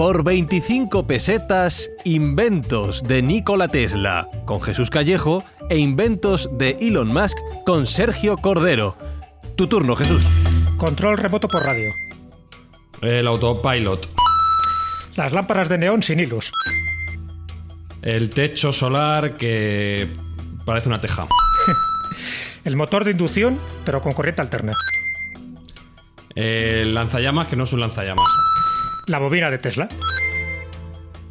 Por 25 pesetas, Inventos de Nikola Tesla con Jesús Callejo e Inventos de Elon Musk con Sergio Cordero. Tu turno, Jesús. Control remoto por radio. El autopilot. Las lámparas de neón sin hilos. El techo solar que parece una teja. El motor de inducción, pero con corriente alterna. El lanzallamas que no es un lanzallamas. La bobina de Tesla.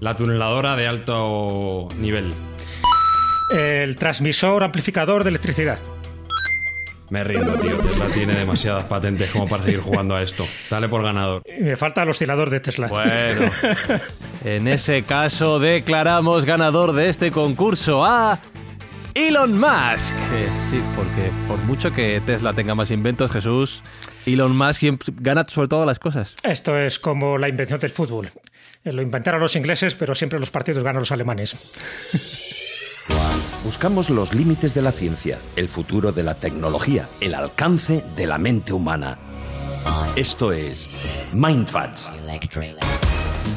La tuneladora de alto nivel. El transmisor amplificador de electricidad. Me rindo, tío. Tesla tiene demasiadas patentes como para seguir jugando a esto. Dale por ganador. Y me falta el oscilador de Tesla. Bueno, en ese caso declaramos ganador de este concurso a Elon Musk. Eh, sí, porque por mucho que Tesla tenga más inventos, Jesús, Elon Musk siempre gana sobre todo las cosas. Esto es como la invención del fútbol. Eh, Lo inventaron los ingleses, pero siempre los partidos ganan los alemanes. Buscamos los límites de la ciencia, el futuro de la tecnología, el alcance de la mente humana. Esto es Mindfacts.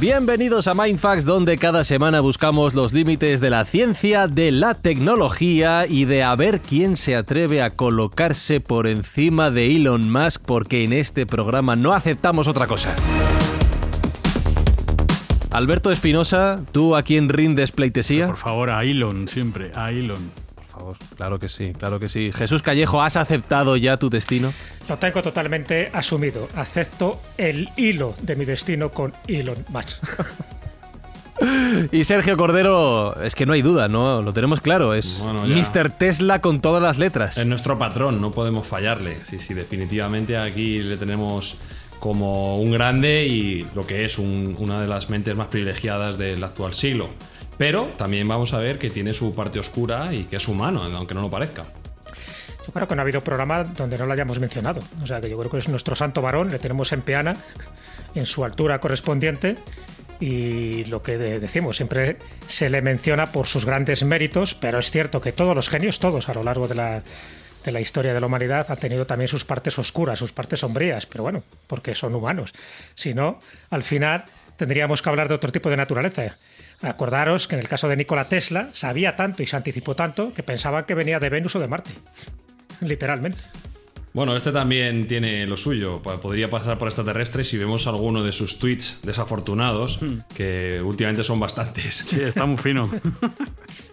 Bienvenidos a Mindfax, donde cada semana buscamos los límites de la ciencia, de la tecnología y de a ver quién se atreve a colocarse por encima de Elon Musk, porque en este programa no aceptamos otra cosa. Alberto Espinosa, ¿tú a quién rindes pleitesía? Por favor, a Elon, siempre, a Elon. Favor, claro que sí, claro que sí. Jesús Callejo, ¿has aceptado ya tu destino? Lo tengo totalmente asumido. Acepto el hilo de mi destino con Elon Musk. Y Sergio Cordero, es que no hay duda, ¿no? Lo tenemos claro, es Bueno. Mr. Tesla con todas las letras. Es nuestro patrón, no podemos fallarle. Sí, sí, definitivamente aquí le tenemos como un grande y lo que es un- una de las mentes más privilegiadas del actual siglo. Pero también vamos a ver que tiene su parte oscura y que es humano, aunque no lo parezca. Yo creo que no ha habido programa donde no lo hayamos mencionado. O sea que yo creo que es nuestro santo varón, le tenemos en peana, en su altura correspondiente. Y lo que de- decimos, siempre se le menciona por sus grandes méritos, pero es cierto que todos los genios, todos a lo largo de la, de la historia de la humanidad, han tenido también sus partes oscuras, sus partes sombrías, pero bueno, porque son humanos. Si no, al final tendríamos que hablar de otro tipo de naturaleza. Acordaros que en el caso de Nikola Tesla sabía tanto y se anticipó tanto que pensaba que venía de Venus o de Marte. Literalmente. Bueno, este también tiene lo suyo. Podría pasar por extraterrestre si vemos alguno de sus tweets desafortunados, que últimamente son bastantes. Sí, está muy fino.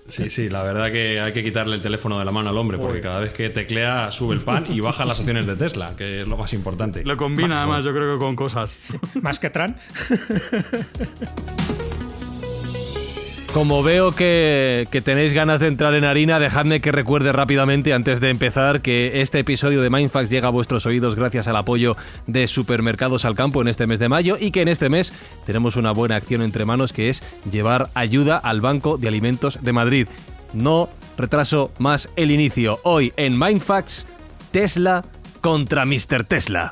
Sí, sí, la verdad que hay que quitarle el teléfono de la mano al hombre, porque cada vez que teclea sube el pan y baja las acciones de Tesla, que es lo más importante. Lo combina además, yo creo que con cosas. Más que Tran. Como veo que, tenéis ganas de entrar en harina, dejadme que recuerde rápidamente antes de empezar que este episodio de Mindfax llega a vuestros oídos gracias al apoyo de Supermercados al Campo en este mes de mayo y que en este mes tenemos una buena acción entre manos que es llevar ayuda al Banco de Alimentos de Madrid. No retraso más el inicio. Hoy en Mindfax, Tesla contra Mr. Tesla.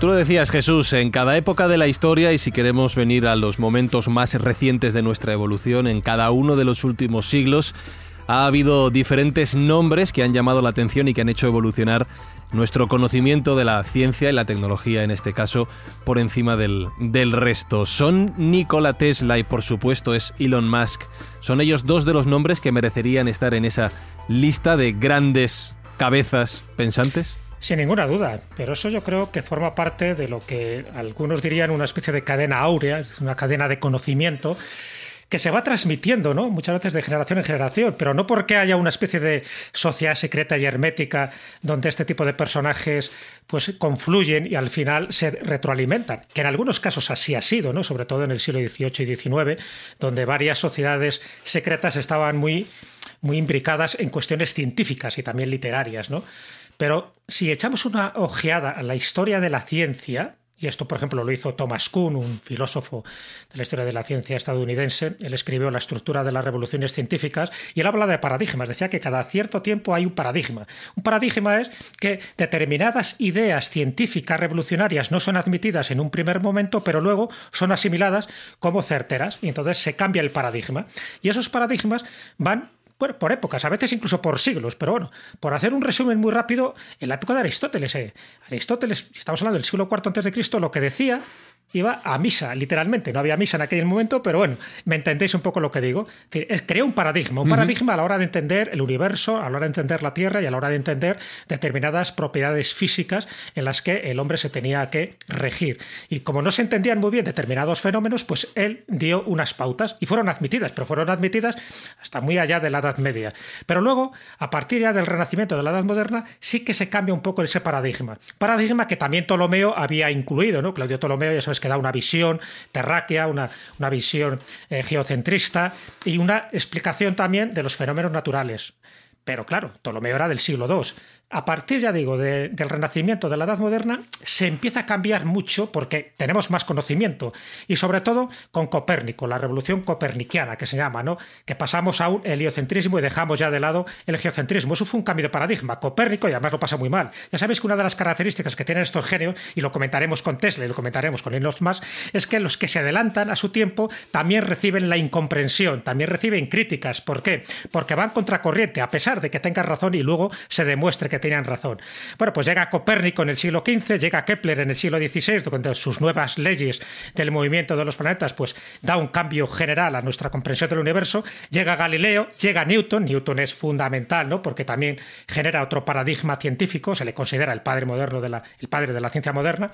Tú lo decías, Jesús, en cada época de la historia, y si queremos venir a los momentos más recientes de nuestra evolución, en cada uno de los últimos siglos, ha habido diferentes nombres que han llamado la atención y que han hecho evolucionar nuestro conocimiento de la ciencia y la tecnología, en este caso, por encima del, del, resto. Son Nikola Tesla y, por supuesto, es Elon Musk. Son ellos dos de los nombres que merecerían estar en esa lista de grandes cabezas pensantes. Sin ninguna duda, pero eso yo creo que forma parte de lo que algunos dirían una especie de cadena áurea, una cadena de conocimiento que se va transmitiendo, ¿no? Muchas veces de generación en generación, pero no porque haya una especie de sociedad secreta y hermética donde este tipo de personajes pues confluyen y al final se retroalimentan, que en algunos casos así ha sido, ¿no? Sobre todo en el siglo XVIII y XIX, donde varias sociedades secretas estaban muy muy imbricadas en cuestiones científicas y también literarias, ¿no? Pero si echamos una ojeada a la historia de la ciencia, y esto, por ejemplo, lo hizo Thomas Kuhn, un filósofo de la historia de la ciencia estadounidense. Él escribió La estructura de las revoluciones científicas y él habla de paradigmas. Decía que cada cierto tiempo hay un paradigma. Un paradigma es que determinadas ideas científicas revolucionarias no son admitidas en un primer momento, pero luego son asimiladas como certeras y entonces se cambia el paradigma. Y esos paradigmas van por épocas, a veces incluso por siglos, pero bueno, por hacer un resumen muy rápido, en la época de Aristóteles, eh, Aristóteles, estamos hablando del siglo IV Cristo, lo que decía iba a misa, literalmente. No había misa en aquel momento, pero bueno, me entendéis un poco lo que digo. Creó un paradigma, un paradigma a la hora de entender el universo, a la hora de entender la Tierra y a la hora de entender determinadas propiedades físicas en las que el hombre se tenía que regir. Y como no se entendían muy bien determinados fenómenos, pues él dio unas pautas y fueron admitidas, pero fueron admitidas hasta muy allá de la Edad Media. Pero luego, a partir ya del Renacimiento de la Edad Moderna, sí que se cambia un poco ese paradigma. Paradigma que también Ptolomeo había incluido, ¿no? Claudio Ptolomeo, ya sabes que da una visión terráquea, una, una visión eh, geocentrista y una explicación también de los fenómenos naturales. Pero claro, Ptolomeo era del siglo II a partir, ya digo, del Renacimiento, de la Edad Moderna, se empieza a cambiar mucho porque tenemos más conocimiento y sobre todo con Copérnico, la revolución copernicana que se llama, ¿no? Que pasamos a un heliocentrismo y dejamos ya de lado el geocentrismo. Eso fue un cambio de paradigma. Copérnico, y además lo pasa muy mal. Ya sabéis que una de las características que tienen estos genios, y lo comentaremos con Tesla y lo comentaremos con Elon es que los que se adelantan a su tiempo también reciben la incomprensión, también reciben críticas. ¿Por qué? Porque van contracorriente, a pesar de que tengan razón y luego se demuestre que tenían razón. Bueno, pues llega Copérnico en el siglo XV, llega Kepler en el siglo XVI, donde sus nuevas leyes del movimiento de los planetas, pues da un cambio general a nuestra comprensión del universo. Llega Galileo, llega Newton, Newton es fundamental, ¿no? Porque también genera otro paradigma científico, se le considera el padre moderno de la, el padre de la ciencia moderna.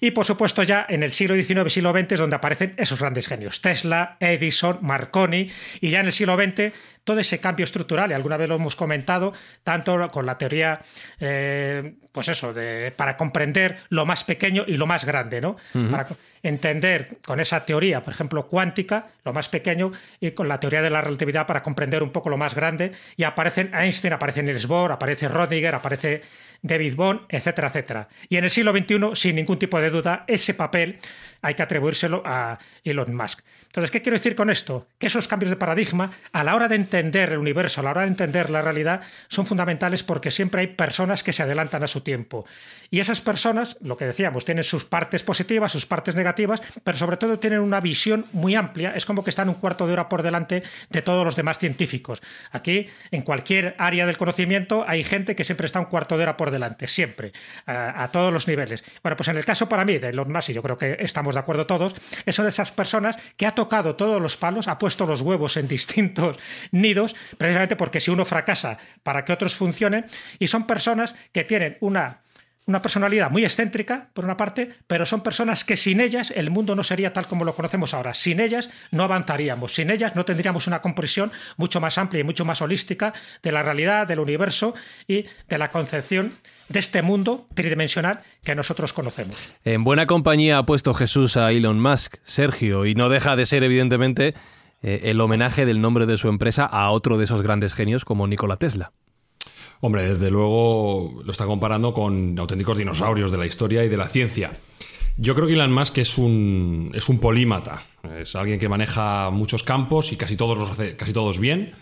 Y por supuesto, ya en el siglo XIX siglo XX es donde aparecen esos grandes genios: Tesla, Edison, Marconi, y ya en el siglo XX todo ese cambio estructural, y alguna vez lo hemos comentado, tanto con la teoría, eh, pues eso, de, para comprender lo más pequeño y lo más grande, ¿no? Para entender con esa teoría, por ejemplo, cuántica, lo más pequeño, y con la teoría de la relatividad para comprender un poco lo más grande, y aparecen Einstein, aparece Niels Bohr, aparece Rodinger, aparece David Bond, etcétera, etcétera. Y en el siglo XXI, sin ningún tipo de duda, ese papel hay que atribuírselo a Elon Musk. Entonces, ¿qué quiero decir con esto? Que esos cambios de paradigma, a la hora de entender el universo, a la hora de entender la realidad, son fundamentales porque siempre hay personas que se adelantan a su tiempo. Y esas personas, lo que decíamos, tienen sus partes positivas, sus partes negativas, pero sobre todo tienen una visión muy amplia. Es como que están un cuarto de hora por delante de todos los demás científicos. Aquí, en cualquier área del conocimiento, hay gente que siempre está un cuarto de hora por delante, siempre, a, todos los niveles. Bueno, pues en el caso para mí de Elon Musk, y yo creo que estamos de acuerdo todos, es una de esas personas que ha tocado todos los palos, ha puesto los huevos en distintos nidos, precisamente porque si uno fracasa para que otros funcionen, y son personas que tienen una una personalidad muy excéntrica, por una parte, pero son personas que sin ellas el mundo no sería tal como lo conocemos ahora. Sin ellas no avanzaríamos, sin ellas no tendríamos una comprensión mucho más amplia y mucho más holística de la realidad, del universo y de la concepción de este mundo tridimensional que nosotros conocemos. En buena compañía ha puesto Jesús a Elon Musk, Sergio, y no deja de ser evidentemente eh, el homenaje del nombre de su empresa a otro de esos grandes genios como Nikola Tesla. Hombre, desde luego lo está comparando con auténticos dinosaurios de la historia y de la ciencia. Yo creo que Elon Musk es un, es un polímata. Es alguien que maneja muchos campos y casi todos los hace casi todos bien.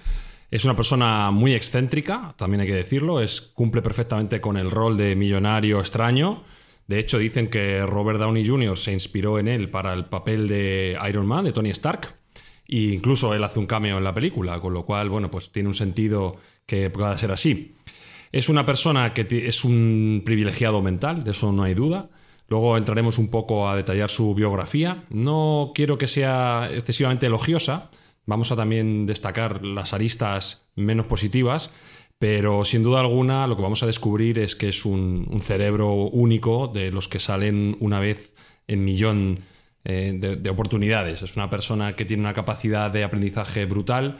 Es una persona muy excéntrica, también hay que decirlo, es, cumple perfectamente con el rol de millonario extraño. De hecho, dicen que Robert Downey Jr. se inspiró en él para el papel de Iron Man, de Tony Stark. E incluso él hace un cameo en la película, con lo cual, bueno, pues tiene un sentido que pueda ser así. Es una persona que es un privilegiado mental, de eso no hay duda. Luego entraremos un poco a detallar su biografía. No quiero que sea excesivamente elogiosa. Vamos a también destacar las aristas menos positivas. Pero sin duda alguna lo que vamos a descubrir es que es un, cerebro único de los que salen una vez en millón eh, de, de, oportunidades. Es una persona que tiene una capacidad de aprendizaje brutal,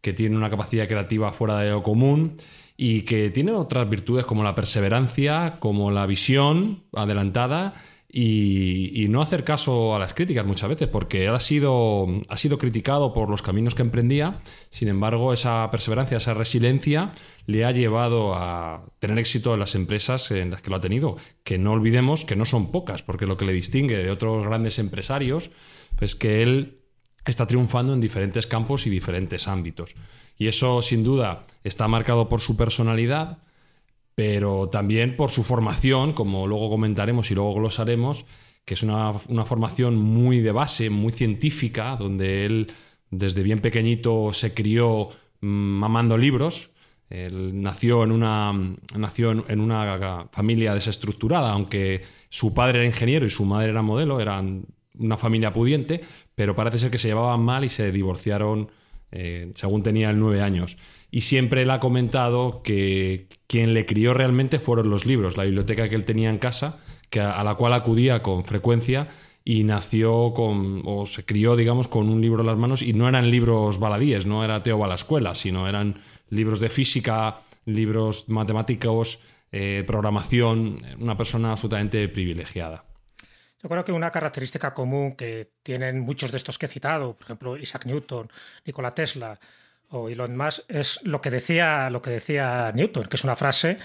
que tiene una capacidad creativa fuera de lo común y que tiene otras virtudes como la perseverancia, como la visión adelantada y, no hacer caso a las críticas muchas veces, porque él ha sido, ha sido criticado por los caminos que emprendía, sin embargo esa perseverancia, esa resiliencia le ha llevado a tener éxito en las empresas en las que lo ha tenido, que no olvidemos que no son pocas, porque lo que le distingue de otros grandes empresarios es pues que él está triunfando en diferentes campos y diferentes ámbitos. Y eso sin duda está marcado por su personalidad, pero también por su formación, como luego comentaremos y luego glosaremos, que es una, formación muy de base, muy científica, donde él desde bien pequeñito se crió mm, mamando libros. Él nació en una, nació en, una familia desestructurada, aunque su padre era ingeniero y su madre era modelo, eran una familia pudiente, pero parece ser que se llevaban mal y se divorciaron eh, según tenía nueve años. Y siempre él ha comentado que quien le crió realmente fueron los libros, la biblioteca que él tenía en casa, que a, la cual acudía con frecuencia y nació con, o se crió, digamos, con un libro en las manos y no eran libros baladíes, no era Teo la escuela, sino eran libros de física, libros matemáticos, eh, programación, una persona absolutamente privilegiada. Yo creo que una característica común que tienen muchos de estos que he citado, por ejemplo Isaac Newton, Nikola Tesla, o Elon Musk es lo que decía, lo que decía Newton, que es una frase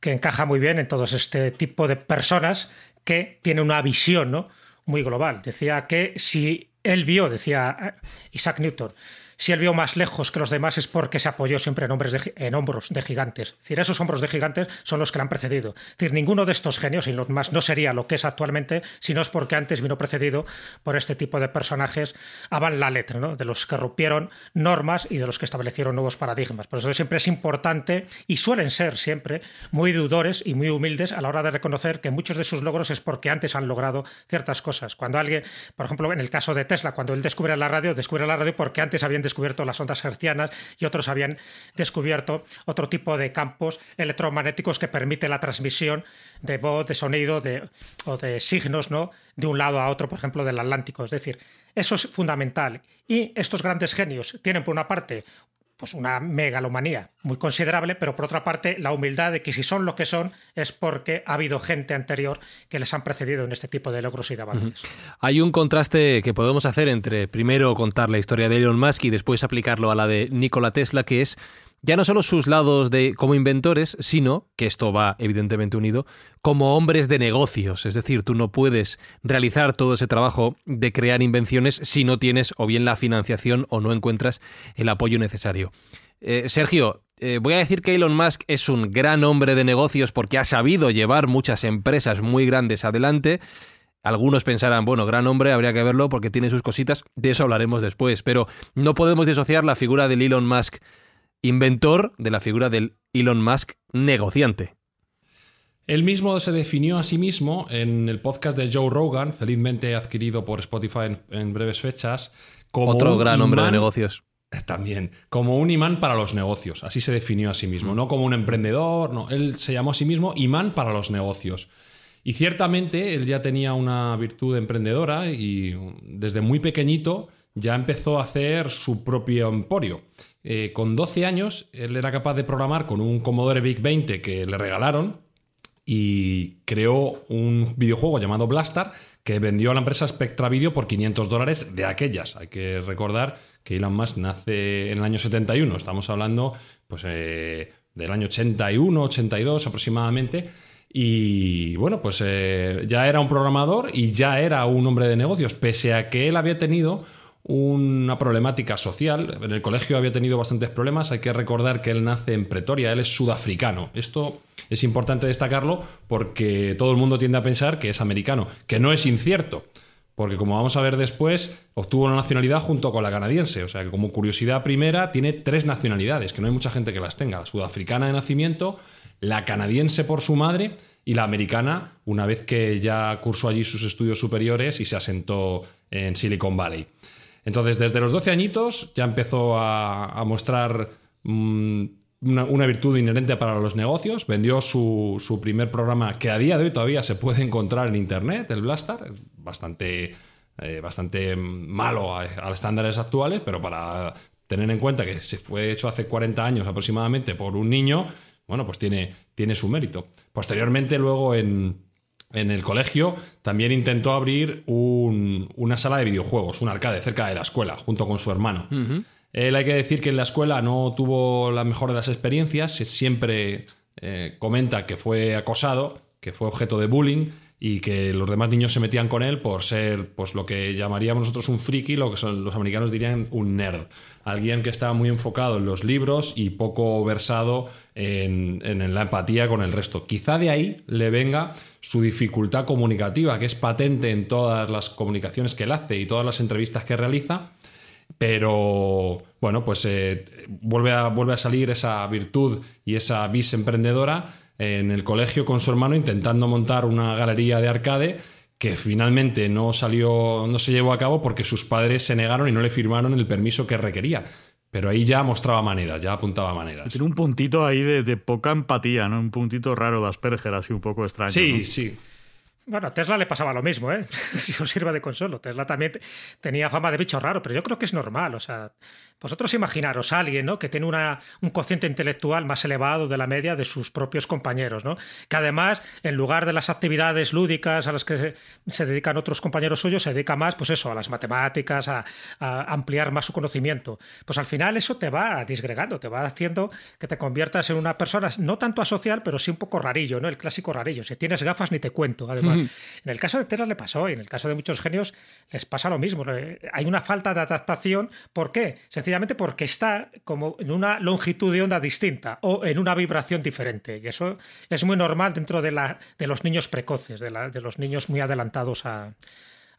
que encaja muy bien en todo este tipo de personas que tienen una visión ¿no? muy global. Decía que si él vio, decía Isaac Newton, si él vio más lejos que los demás es porque se apoyó siempre en, hombres en hombros de gigantes. Es decir, esos hombros de gigantes son los que le han precedido. Es decir, ninguno de estos genios, y los más, no sería lo que es actualmente, si no es porque antes vino precedido por este tipo de personajes a la letra, ¿no? de los que rompieron normas y de los que establecieron nuevos paradigmas. Por eso siempre es importante y suelen ser siempre muy deudores y muy humildes a la hora de reconocer que muchos de sus logros es porque antes han logrado ciertas cosas. Cuando alguien, por ejemplo, en el caso de Tesla, cuando él descubre la radio, descubre la radio porque antes habían descubierto las ondas hercianas y otros habían descubierto otro tipo de campos electromagnéticos que permite la transmisión de voz, de sonido de, o de signos ¿no? de un lado a otro, por ejemplo, del Atlántico. Es decir, eso es fundamental. Y estos grandes genios tienen, por una parte, pues una megalomanía muy considerable, pero por otra parte la humildad de que si son lo que son es porque ha habido gente anterior que les han precedido en este tipo de logros y de avances. Hay un contraste que podemos hacer entre primero contar la historia de Elon Musk y después aplicarlo a la de Nikola Tesla, que es ya no solo sus lados de como inventores, sino, que esto va evidentemente unido, como hombres de negocios. Es decir, tú no puedes realizar todo ese trabajo de crear invenciones si no tienes o bien la financiación o no encuentras el apoyo necesario. Eh, Sergio, eh, voy a decir que Elon Musk es un gran hombre de negocios porque ha sabido llevar muchas empresas muy grandes adelante. Algunos pensarán, bueno, gran hombre, habría que verlo porque tiene sus cositas, de eso hablaremos después, pero no podemos disociar la figura del Elon Musk inventor de la figura del Elon Musk negociante. Él mismo se definió a sí mismo en el podcast de Joe Rogan, felizmente adquirido por Spotify en, breves fechas, como otro gran hombre de negocios. También, como un imán para los negocios, así se definió a sí mismo, no como un emprendedor, no, él se llamó a sí mismo imán para los negocios. Y ciertamente él ya tenía una virtud emprendedora y desde muy pequeñito ya empezó a hacer su propio emporio. Eh, con 12 años, él era capaz de programar con un Commodore VIC 20 que le regalaron y creó un videojuego llamado Blastar que vendió a la empresa Spectra Video por 500 dólares de aquellas. Hay que recordar que Elon Musk nace en el año 71, estamos hablando pues, eh, del año 81, 82 aproximadamente. Y bueno, pues eh, ya era un programador y ya era un hombre de negocios, pese a que él había tenido una problemática social. En el colegio había tenido bastantes problemas. Hay que recordar que él nace en Pretoria, él es sudafricano. Esto es importante destacarlo porque todo el mundo tiende a pensar que es americano, que no es incierto. porque como vamos a ver después, obtuvo una nacionalidad junto con la canadiense. O sea que como curiosidad primera, tiene tres nacionalidades, que no hay mucha gente que las tenga. La sudafricana de nacimiento, la canadiense por su madre y la americana una vez que ya cursó allí sus estudios superiores y se asentó en Silicon Valley. Entonces, desde los 12 añitos ya empezó a, mostrar mm, una, virtud inherente para los negocios. Vendió su, primer programa que a día de hoy todavía se puede encontrar en Internet, el Blastar. Bastante, eh, bastante malo a, a estándares actuales, pero para tener en cuenta que se fue hecho hace 40 años aproximadamente por un niño, bueno, pues tiene, tiene su mérito. Posteriormente, luego en, el colegio, también intentó abrir una sala de videojuegos, un arcade cerca de la escuela, junto con su hermano. Él hay que decir que en la escuela no tuvo la mejor de las experiencias, siempre eh, comenta que fue acosado, que fue objeto de bullying y que los demás niños se metían con él por ser pues lo que llamaríamos nosotros un friki, lo que son, los americanos dirían un nerd. Alguien que estaba muy enfocado en los libros y poco versado en, en, la empatía con el resto. Quizá de ahí le venga su dificultad comunicativa, que es patente en todas las comunicaciones que él hace y todas las entrevistas que realiza. Pero bueno, pues eh, vuelve, a, vuelve a salir esa virtud y esa vis emprendedora en el colegio con su hermano intentando montar una galería de arcade que finalmente no salió, no se llevó a cabo porque sus padres se negaron y no le firmaron el permiso que requería. Pero ahí ya mostraba maneras, ya apuntaba maneras. Tiene un puntito ahí de, poca empatía, ¿no? Un puntito raro de Asperger, así un poco extraño. Sí, sí. Bueno, a Tesla le pasaba lo mismo, ¿eh? si os sirva de consuelo. Tesla también tenía fama de bicho raro, pero yo creo que es normal. O sea, vosotros imaginaros a alguien ¿no? que tiene una, un cociente intelectual más elevado de la media de sus propios compañeros, ¿no? que además, en lugar de las actividades lúdicas a las que se, dedican otros compañeros suyos, se dedica más pues eso, a las matemáticas, a, ampliar más su conocimiento. Pues al final eso te va disgregando, te va haciendo que te conviertas en una persona no tanto asocial, pero sí un poco rarillo, ¿no? el clásico rarillo. Si tienes gafas ni te cuento, además. En el caso de Tesla le pasó y en el caso de muchos genios les pasa lo mismo. Hay una falta de adaptación. ¿Por qué? sencillamente porque está como en una longitud de onda distinta o en una vibración diferente. Y eso es muy normal dentro de, la, de los niños precoces, de, de los niños muy adelantados a,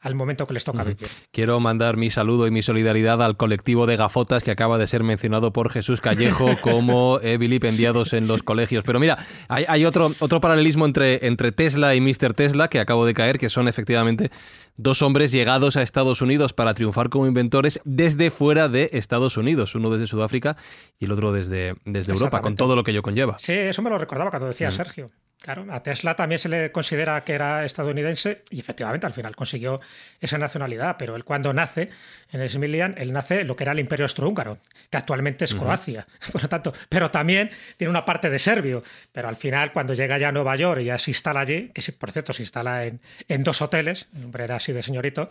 al momento que les toca vivir. Quiero mandar mi saludo y mi solidaridad al colectivo de gafotas que acaba de ser mencionado por Jesús Callejo como eh, vilipendiados en los colegios. Pero mira, hay, otro, otro paralelismo entre, entre Tesla y Mr. Tesla que acabo de caer, que son efectivamente dos hombres llegados a Estados Unidos para triunfar como inventores desde fuera de Estados Unidos, uno desde Sudáfrica y el otro desde, desde Europa, con todo lo que ello conlleva. Sí, eso me lo recordaba cuando decía Sergio. Claro, a Tesla también se le considera que era estadounidense y efectivamente al final consiguió esa nacionalidad, pero él cuando nace en Smilian, él nace en lo que era el Imperio Austrohúngaro, que actualmente es Croacia, por lo tanto, pero también tiene una parte de serbio, pero al final cuando llega ya a Nueva York y ya se instala allí, que por cierto se instala en, en dos hoteles, el hombre era así de señorito,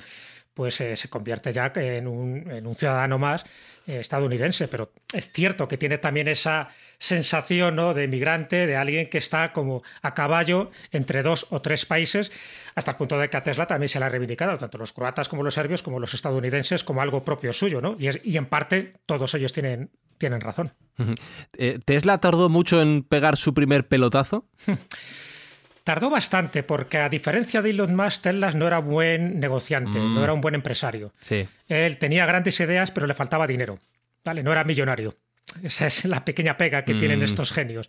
pues eh, se convierte ya en un, en un ciudadano más eh, estadounidense. Pero es cierto que tiene también esa sensación ¿no? de emigrante, de alguien que está como a caballo entre dos o tres países, hasta el punto de que a Tesla también se le ha reivindicado, tanto los croatas como los serbios, como los estadounidenses, como algo propio suyo. ¿no? Y, es, y en parte todos ellos tienen, tienen razón. Eh, ¿Tesla tardó mucho en pegar su primer pelotazo? Tardó bastante porque a diferencia de Elon Musk, Tesla no era buen negociante, no mm. era un buen empresario. Sí. Él tenía grandes ideas, pero le faltaba dinero. ¿vale? No era millonario. Esa es la pequeña pega que tienen mm. estos genios.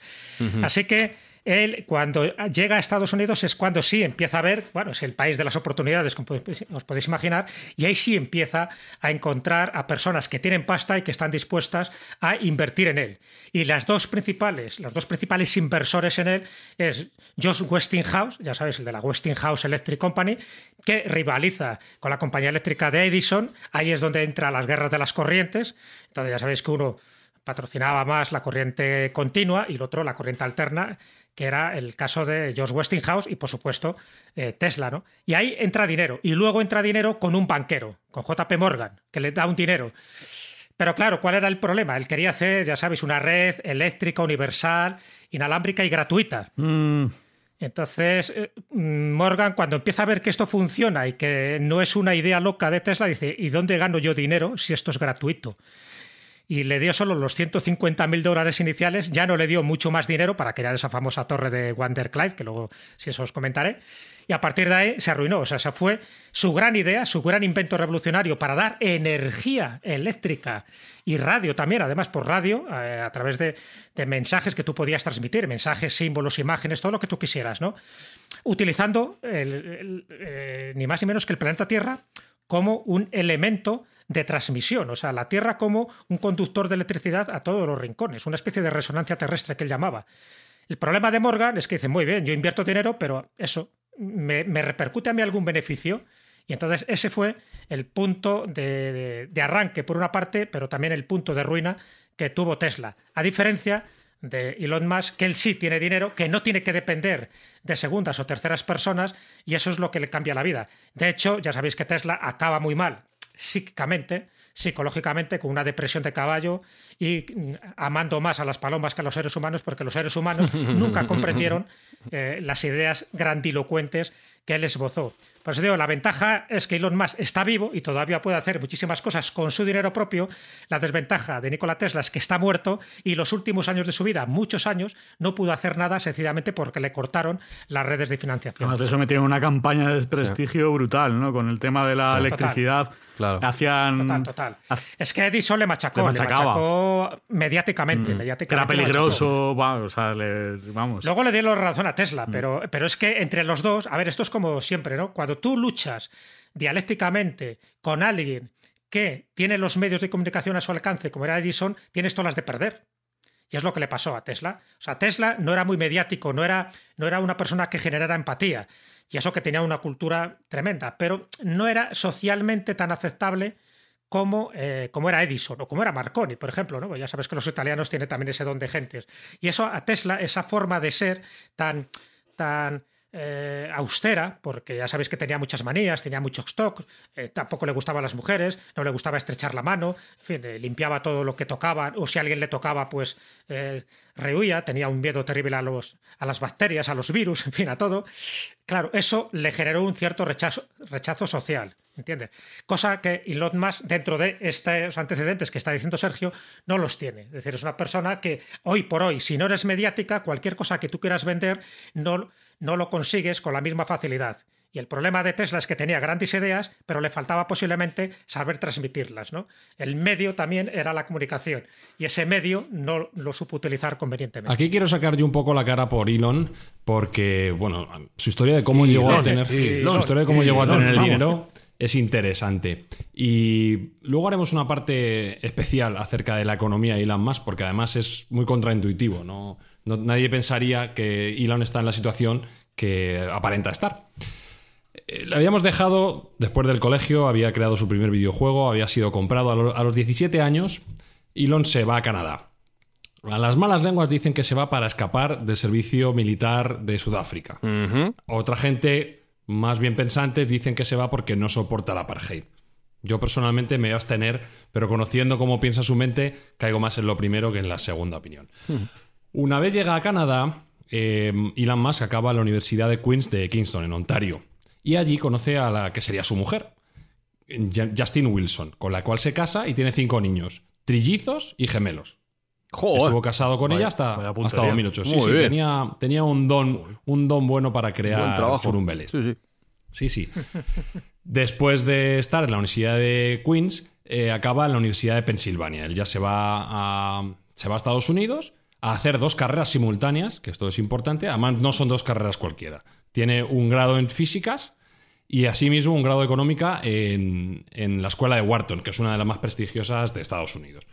Así que él cuando llega a Estados Unidos es cuando sí empieza a ver, bueno, es el país de las oportunidades, como os podéis imaginar, y ahí sí empieza a encontrar a personas que tienen pasta y que están dispuestas a invertir en él. Y las dos principales, los dos principales inversores en él es Josh Westinghouse, ya sabéis, el de la Westinghouse Electric Company, que rivaliza con la compañía eléctrica de Edison, ahí es donde entra las guerras de las corrientes, entonces ya sabéis que uno patrocinaba más la corriente continua y el otro la corriente alterna que era el caso de George Westinghouse y, por supuesto, eh, Tesla, ¿no? Y ahí entra dinero. Y luego entra dinero con un banquero, con JP Morgan, que le da un dinero. Pero claro, ¿cuál era el problema? Él quería hacer, ya sabéis, una red eléctrica universal, inalámbrica y gratuita. Mm. Entonces, eh, Morgan, cuando empieza a ver que esto funciona y que no es una idea loca de Tesla, dice, ¿y dónde gano yo dinero si esto es gratuito? Y le dio solo los 150 mil dólares iniciales, ya no le dio mucho más dinero para crear esa famosa torre de Clive, que luego si eso os comentaré, y a partir de ahí se arruinó, o sea, esa fue su gran idea, su gran invento revolucionario para dar energía eléctrica y radio también, además por radio, eh, a través de, mensajes que tú podías transmitir, mensajes, símbolos, imágenes, todo lo que tú quisieras, ¿no? Utilizando eh, ni más ni menos que el planeta Tierra como un elemento de transmisión, o sea, la Tierra como un conductor de electricidad a todos los rincones, una especie de resonancia terrestre que él llamaba. El problema de Morgan es que dice, muy bien, yo invierto dinero, pero eso me, repercute a mí algún beneficio. Y entonces ese fue el punto de, arranque, por una parte, pero también el punto de ruina que tuvo Tesla. A diferencia de Elon Musk, que él sí tiene dinero, que no tiene que depender de segundas o terceras personas, y eso es lo que le cambia la vida. De hecho, ya sabéis que Tesla acaba muy mal psíquicamente, psicológicamente, con una depresión de caballo y mm, amando más a las palomas que a los seres humanos, porque los seres humanos nunca comprendieron eh, las ideas grandilocuentes que él esbozó. Por eso digo, la ventaja es que Elon Musk está vivo y todavía puede hacer muchísimas cosas con su dinero propio. La desventaja de Nikola Tesla es que está muerto y los últimos años de su vida, muchos años, no pudo hacer nada sencillamente porque le cortaron las redes de financiación. Además de eso metieron una campaña de desprestigio brutal, ¿no? Con el tema de la electricidad. Claro. Hacían... Total, total. Es que Edison le machacó, le, machacó mediáticamente, mm. era peligroso, o sea, vamos. Luego le la razón a Tesla, mm. pero, pero es que entre los dos, a ver, esto es como siempre, ¿no? Cuando tú luchas dialécticamente con alguien que tiene los medios de comunicación a su alcance, como era Edison, tienes todas las de perder. Y es lo que le pasó a Tesla. O sea, Tesla no era muy mediático, no era, no era una persona que generara empatía. Y eso que tenía una cultura tremenda, pero no era socialmente tan aceptable como, eh, como era Edison o como era Marconi, por ejemplo. ¿no? Pues ya sabes que los italianos tienen también ese don de gentes. Y eso a Tesla, esa forma de ser tan, tan eh, austera, porque ya sabéis que tenía muchas manías, tenía muchos stock, eh, tampoco le gustaban las mujeres, no le gustaba estrechar la mano, en fin, eh, limpiaba todo lo que tocaba, o si alguien le tocaba, pues rehuía, tenía un miedo terrible a, los, a las bacterias, a los virus, en fin, a todo. Claro, eso le generó un cierto rechazo, rechazo social. ¿Entiendes? Cosa que Elon Musk, dentro de estos antecedentes que está diciendo Sergio, no los tiene. Es decir, es una persona que hoy por hoy, si no eres mediática, cualquier cosa que tú quieras vender, no, no lo consigues con la misma facilidad. Y el problema de Tesla es que tenía grandes ideas, pero le faltaba posiblemente saber transmitirlas. ¿no? El medio también era la comunicación y ese medio no lo supo utilizar convenientemente. Aquí quiero sacar yo un poco la cara por Elon, porque bueno, su historia de cómo llegó a tener, su historia de cómo llegó a tener el dinero es interesante. Y luego haremos una parte especial acerca de la economía de Elon Musk, porque además es muy contraintuitivo. ¿no? Nadie pensaría que Elon está en la situación que aparenta estar. Eh, le habíamos dejado después del colegio, había creado su primer videojuego, había sido comprado a, los 17 años. Elon se va a Canadá. A las malas lenguas dicen que se va para escapar del servicio militar de Sudáfrica. Otra gente, más bien pensantes, dicen que se va porque no soporta la apartheid. Yo personalmente me voy a abstener, pero conociendo cómo piensa su mente, caigo más en lo primero que en la segunda opinión. Una vez llega a Canadá, eh, Elon Musk acaba en la Universidad de Queens de Kingston, en Ontario, y allí conoce a la que sería su mujer, Justin Wilson, con la cual se casa y tiene cinco niños, trillizos y gemelos. Estuvo casado con ella hasta, hasta 2008. Sí, sí, tenía, tenía, un, don, un don bueno para crear churumbeles. Sí, sí. sí, Después de estar en la Universidad de Queens, eh, acaba en la Universidad de Pensilvania. Él ya se va a, se va a Estados Unidos a hacer dos carreras simultáneas, que esto es importante, además no son dos carreras cualquiera. Tiene un grado en físicas y asimismo un grado económica en, en, la escuela de Wharton, que es una de las más prestigiosas de Estados Unidos.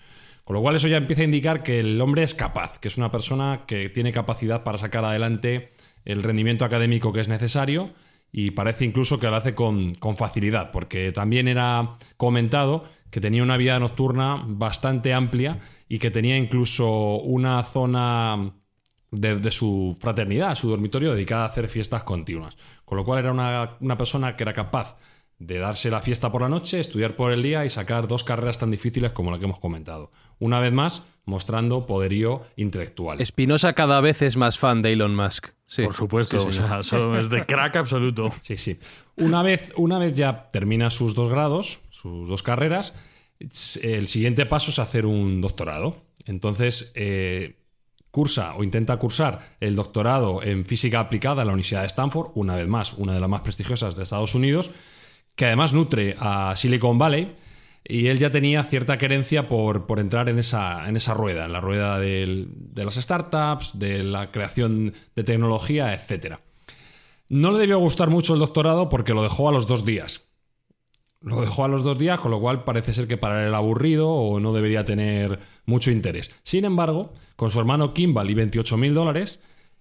Con lo cual eso ya empieza a indicar que el hombre es capaz, que es una persona que tiene capacidad para sacar adelante el rendimiento académico que es necesario y parece incluso que lo hace con, con facilidad, porque también era comentado que tenía una vida nocturna bastante amplia y que tenía incluso una zona de, su fraternidad, su dormitorio, dedicada a hacer fiestas continuas. Con lo cual era una, persona que era capaz de darse la fiesta por la noche, estudiar por el día y sacar dos carreras tan difíciles como la que hemos comentado. Una vez más, mostrando poderío intelectual. Espinosa cada vez es más fan de Elon Musk. Por supuesto, es de crack absoluto. Sí, sí. Una vez, una vez ya termina sus dos grados, sus dos carreras, el siguiente paso es hacer un doctorado. Entonces, eh, cursa o intenta cursar el doctorado en física aplicada en la Universidad de Stanford, una vez más, una de las más prestigiosas de Estados Unidos, que además nutre a Silicon Valley. Y él ya tenía cierta querencia por, por entrar en esa, en esa rueda, en la rueda de las startups, de la creación de tecnología, etc. No le debió gustar mucho el doctorado porque lo dejó a los dos días. Lo dejó a los dos días, con lo cual parece ser que para él era aburrido o no debería tener mucho interés. Sin embargo, con su hermano Kimball y 28 mil dólares,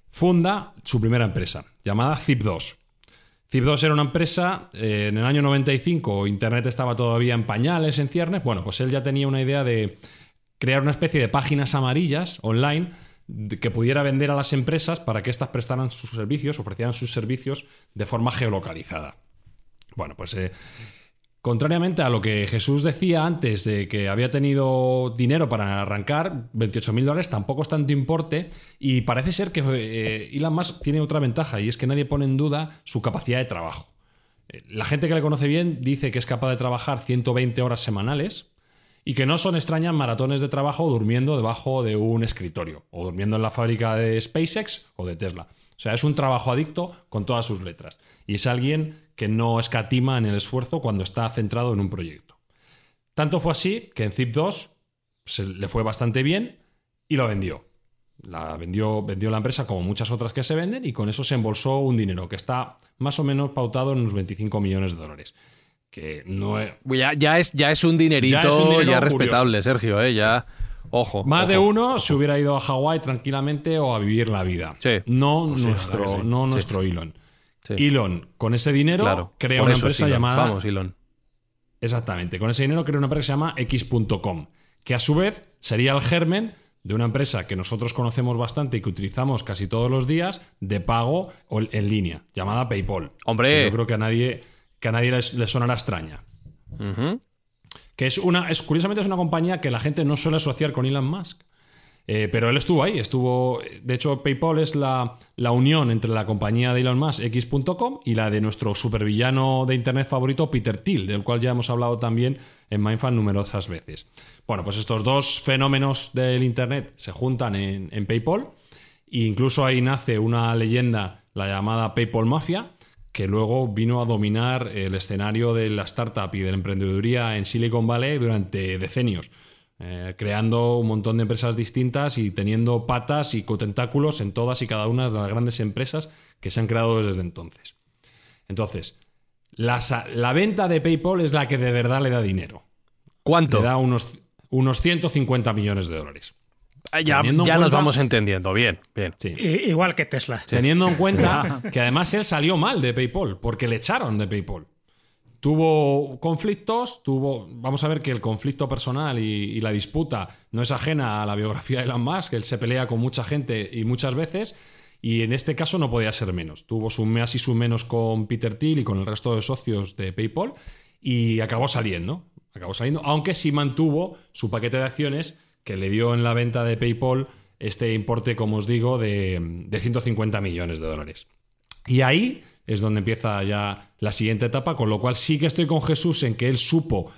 funda su primera empresa, llamada Zip2. Zip2 era una empresa, eh, en el año 95 Internet estaba todavía en pañales, en ciernes. Bueno, pues él ya tenía una idea de crear una especie de páginas amarillas online que pudiera vender a las empresas para que éstas prestaran sus servicios, ofrecieran sus servicios de forma geolocalizada. Bueno, pues eh, Contrariamente a lo que Jesús decía antes de que había tenido dinero para arrancar, 28 mil dólares tampoco es tanto importe y parece ser que eh, Elon Musk tiene otra ventaja y es que nadie pone en duda su capacidad de trabajo. Eh, La gente que le conoce bien dice que es capaz de trabajar 120 horas semanales y que no son extrañas maratones de trabajo durmiendo debajo de un escritorio o durmiendo en la fábrica de SpaceX o de Tesla. O sea, es un trabajo adicto con todas sus letras. Y es alguien que no escatima en el esfuerzo cuando está centrado en un proyecto. Tanto fue así que en Zip2 se le fue bastante bien y lo vendió. La vendió, vendió la empresa como muchas otras que se venden y con eso se embolsó un dinero que está más o menos pautado en unos 25 millones de dólares. Que no es, Ya, ya es, ya es un dinerito Ya un dinero respetable, Sergio, ¿eh? Ya. Ojo. Más de ojo. uno se hubiera ido a Hawái tranquilamente o a vivir la vida. Sí. No Pues nuestro, sí. no Sí. nuestro Elon. Sí. Elon, con ese dinero, Claro. crea Por una empresa llamada. Vamos, Elon. Exactamente. Con ese dinero crea una empresa que se llama X.com, que a su vez sería el germen de una empresa que nosotros conocemos bastante y que utilizamos casi todos los días de pago en línea, llamada PayPal. Hombre. Yo creo que a nadie, que a nadie le sonará extraña. Que es una, es, curiosamente es una compañía que la gente no suele asociar con Elon Musk. Eh, pero él estuvo ahí, estuvo. De hecho, PayPal es la, la unión entre la compañía de Elon Musk, X.com, y la de nuestro supervillano de internet favorito, Peter Thiel, del cual ya hemos hablado también en Mindfan numerosas veces. Bueno, pues estos dos fenómenos del internet se juntan en, en PayPal, e incluso ahí nace una leyenda, la llamada PayPal Mafia, que luego vino a dominar el escenario de la startup y de la emprendeduría en Silicon Valley durante decenios, eh, creando un montón de empresas distintas y teniendo patas y tentáculos en todas y cada una de las grandes empresas que se han creado desde entonces. Entonces, la, la venta de PayPal es la que de verdad le da dinero. ¿Cuánto? Le da unos, unos 150 millones de dólares. Ah, ya ya nos vamos entendiendo. Bien, bien. Sí. Igual que Tesla. Teniendo en cuenta que además él salió mal de PayPal, porque le echaron de PayPal. Tuvo conflictos, tuvo. Vamos a ver que el conflicto personal y, la disputa no es ajena a la biografía de Elon Musk, él se pelea con mucha gente y muchas veces, y en este caso no podía ser menos. Tuvo sus más y sus menos con Peter Thiel y con el resto de socios de PayPal, y acabó saliendo. Acabó saliendo, aunque sí mantuvo su paquete de acciones que le dio en la venta de PayPal este importe, como os digo, de, de 150 millones de dólares. Y ahí es donde empieza ya la siguiente etapa, con lo cual sí que estoy con Jesús en que él supo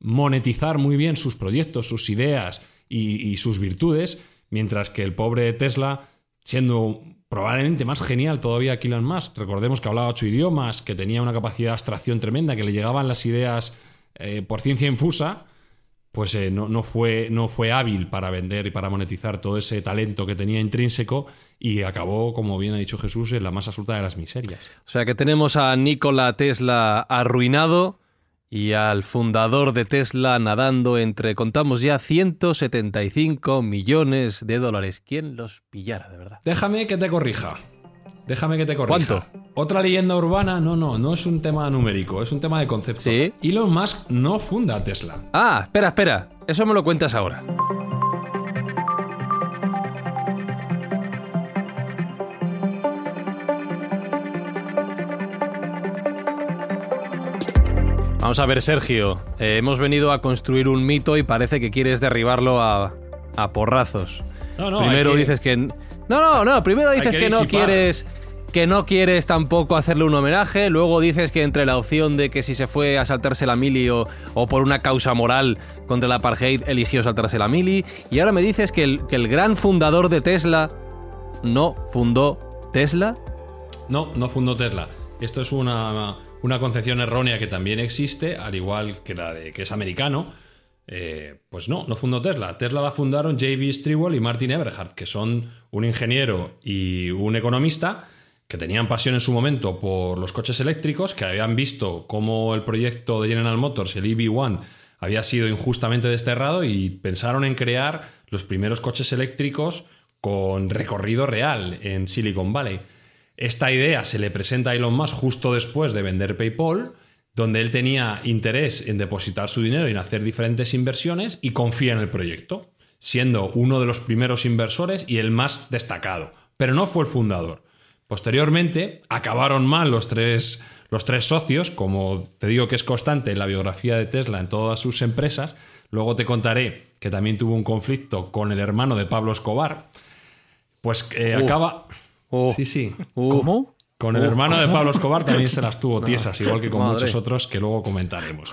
monetizar muy bien sus proyectos, sus ideas y, sus virtudes, mientras que el pobre Tesla, siendo probablemente más genial todavía que Elon Musk, recordemos que hablaba ocho idiomas, que tenía una capacidad de abstracción tremenda, que le llegaban las ideas eh, por ciencia infusa, pues eh, no, no fue, no fue hábil para vender y para monetizar todo ese talento que tenía intrínseco y acabó, como bien ha dicho Jesús, en la más absoluta de las miserias. O sea que tenemos a Nikola Tesla arruinado y al fundador de Tesla nadando entre, contamos ya, 175 millones de dólares. ¿Quién los pillara, de verdad? Déjame que te corrija. Déjame que te corrija. ¿Cuánto? Otra leyenda urbana, no, no, no es un tema numérico, es un tema de concepto. Sí. Elon Musk no funda Tesla. Ah, espera, espera. Eso me lo cuentas ahora. Vamos a ver, Sergio. Eh, hemos venido a construir un mito y parece que quieres derribarlo a, a porrazos. No, no, primero que- dices que. No, no, no. Primero dices que que, no quieres que no quieres tampoco hacerle un homenaje, luego dices que entre la opción de que si se fue a saltarse la mili o, o por una causa moral contra el apartheid eligió saltarse la mili, y ahora me dices que el, que el gran fundador de Tesla no fundó Tesla. No, no fundó Tesla. Esto es una, una concepción errónea que también existe, al igual que la de que es americano. Eh, pues no, no fundó Tesla. Tesla la fundaron J.B. Stewart y Martin Eberhard, que son un ingeniero y un economista que tenían pasión en su momento por los coches eléctricos, que habían visto cómo el proyecto de General Motors, el EV1, había sido injustamente desterrado y pensaron en crear los primeros coches eléctricos con recorrido real en Silicon Valley. Esta idea se le presenta a Elon Musk justo después de vender PayPal, donde él tenía interés en depositar su dinero y en hacer diferentes inversiones y confía en el proyecto, siendo uno de los primeros inversores y el más destacado, pero no fue el fundador. Posteriormente, acabaron mal los tres, los tres socios, como te digo que es constante en la biografía de Tesla en todas sus empresas. Luego te contaré que también tuvo un conflicto con el hermano de Pablo Escobar. Pues eh, Uh. acaba. Uh. Sí, sí. Uh. ¿Cómo? Con el hermano de Pablo Escobar también se las tuvo tiesas, igual que con Madre. muchos otros que luego comentaremos.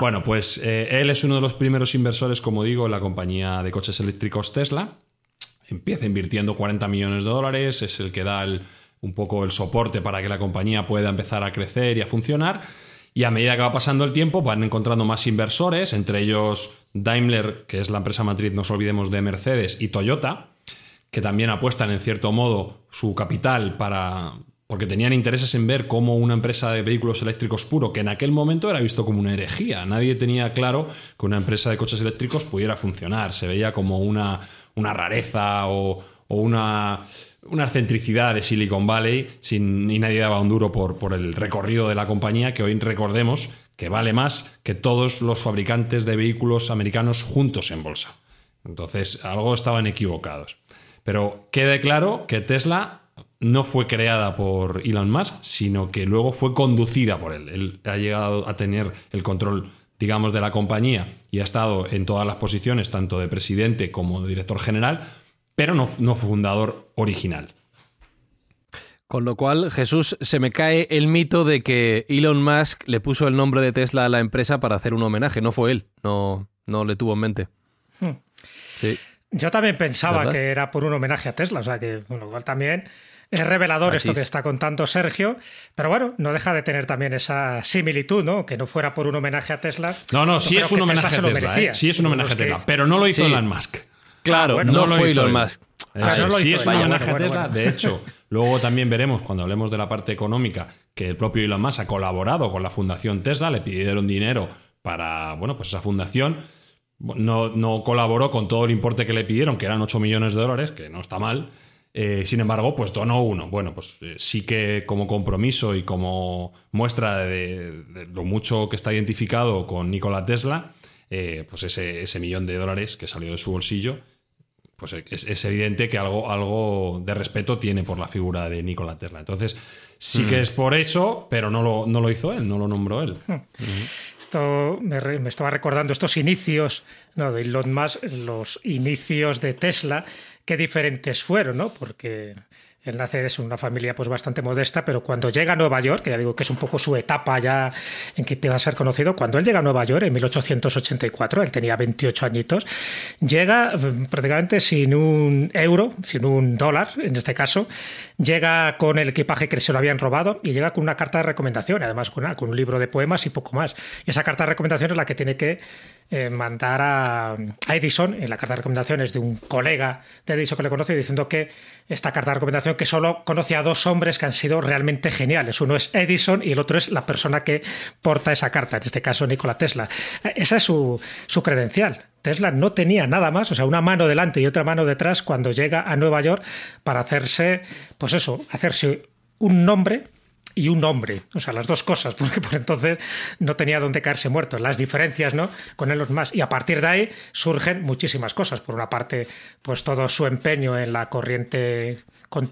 Bueno, pues eh, él es uno de los primeros inversores, como digo, en la compañía de coches eléctricos Tesla. Empieza invirtiendo 40 millones de dólares, es el que da el- un poco el soporte para que la compañía pueda empezar a crecer y a funcionar. Y a medida que va pasando el tiempo, van encontrando más inversores, entre ellos Daimler, que es la empresa matriz, no nos olvidemos, de Mercedes, y Toyota, que también apuestan en cierto modo su capital para porque tenían intereses en ver cómo una empresa de vehículos eléctricos puro, que en aquel momento era visto como una herejía, nadie tenía claro que una empresa de coches eléctricos pudiera funcionar, se veía como una, una rareza o, una, una excentricidad de Silicon Valley sin, y nadie daba un duro por, por el recorrido de la compañía, que hoy recordemos que vale más que todos los fabricantes de vehículos americanos juntos en bolsa. Entonces, algo estaban equivocados. Pero quede claro que Tesla no fue creada por Elon Musk, sino que luego fue conducida por él. Él ha llegado a tener el control, digamos, de la compañía y ha estado en todas las posiciones, tanto de presidente como de director general, pero no, no fue fundador original. Con lo cual, Jesús, se me cae el mito de que Elon Musk le puso el nombre de Tesla a la empresa para hacer un homenaje. No fue él, no, no le tuvo en mente. Sí. Yo también pensaba ¿Verdad? que era por un homenaje a Tesla, o sea que, con lo cual también es revelador esto que es. está contando Sergio, pero bueno, no deja de tener también esa similitud, ¿no? Que no fuera por un homenaje a Tesla. No, no, yo sí es un Tesla homenaje se a Tesla. ¿eh? Sí es un homenaje a Los que- Tesla, pero no lo hizo Sí. Elon Musk. Claro, bueno, no, lo fue hizo Elon. Musk. Ah, no lo sí hizo es un Ah, homenaje bueno, a Tesla. bueno, De hecho, luego también veremos cuando hablemos de la parte económica que el propio Elon Musk ha colaborado con la fundación Tesla, le pidieron dinero para, bueno, pues esa fundación. No, no colaboró con todo el importe que le pidieron, que eran 8 millones de dólares, que no está mal. Eh, sin embargo, pues donó uno. Bueno, pues eh, sí que como compromiso y como muestra de, de lo mucho que está identificado con Nikola Tesla, eh, pues ese, ese millón de dólares que salió de su bolsillo, pues es, es evidente que algo, algo de respeto tiene por la figura de Nikola Tesla. Entonces, sí que es por eso, pero no lo, no lo hizo él, no lo nombró él. Esto me, re- me estaba recordando estos inicios ¿no? de Elon Musk, los inicios de Tesla, qué diferentes fueron, ¿no? Porque él nace es una familia pues bastante modesta, pero cuando llega a Nueva York, que ya digo que es un poco su etapa ya en que empieza a ser conocido, cuando él llega a Nueva York en 1884, él tenía 28 añitos, llega eh, prácticamente sin un euro, sin un dólar en este caso, llega con el equipaje que se lo habían robado y llega con una carta de recomendación, además con, con un libro de poemas y poco más. Y esa carta de recomendación es la que tiene que eh, mandar a, Edison, en la carta de recomendación es de un colega de Edison que le conoce, diciendo que esta carta de recomendación que solo conoce a dos hombres que han sido realmente geniales. Uno es Edison y el otro es la persona que porta esa carta, en este caso Nikola Tesla. Eh, Esa es su, su credencial. Tesla no tenía nada más, o sea, una mano delante y otra mano detrás cuando llega a Nueva York para hacerse, pues eso, hacerse un nombre y un hombre, o sea, las dos cosas, porque por entonces no tenía dónde caerse muerto. Las diferencias, ¿no? Con Elon Musk. Y a partir de ahí surgen muchísimas cosas. Por una parte, pues todo su empeño en la corriente,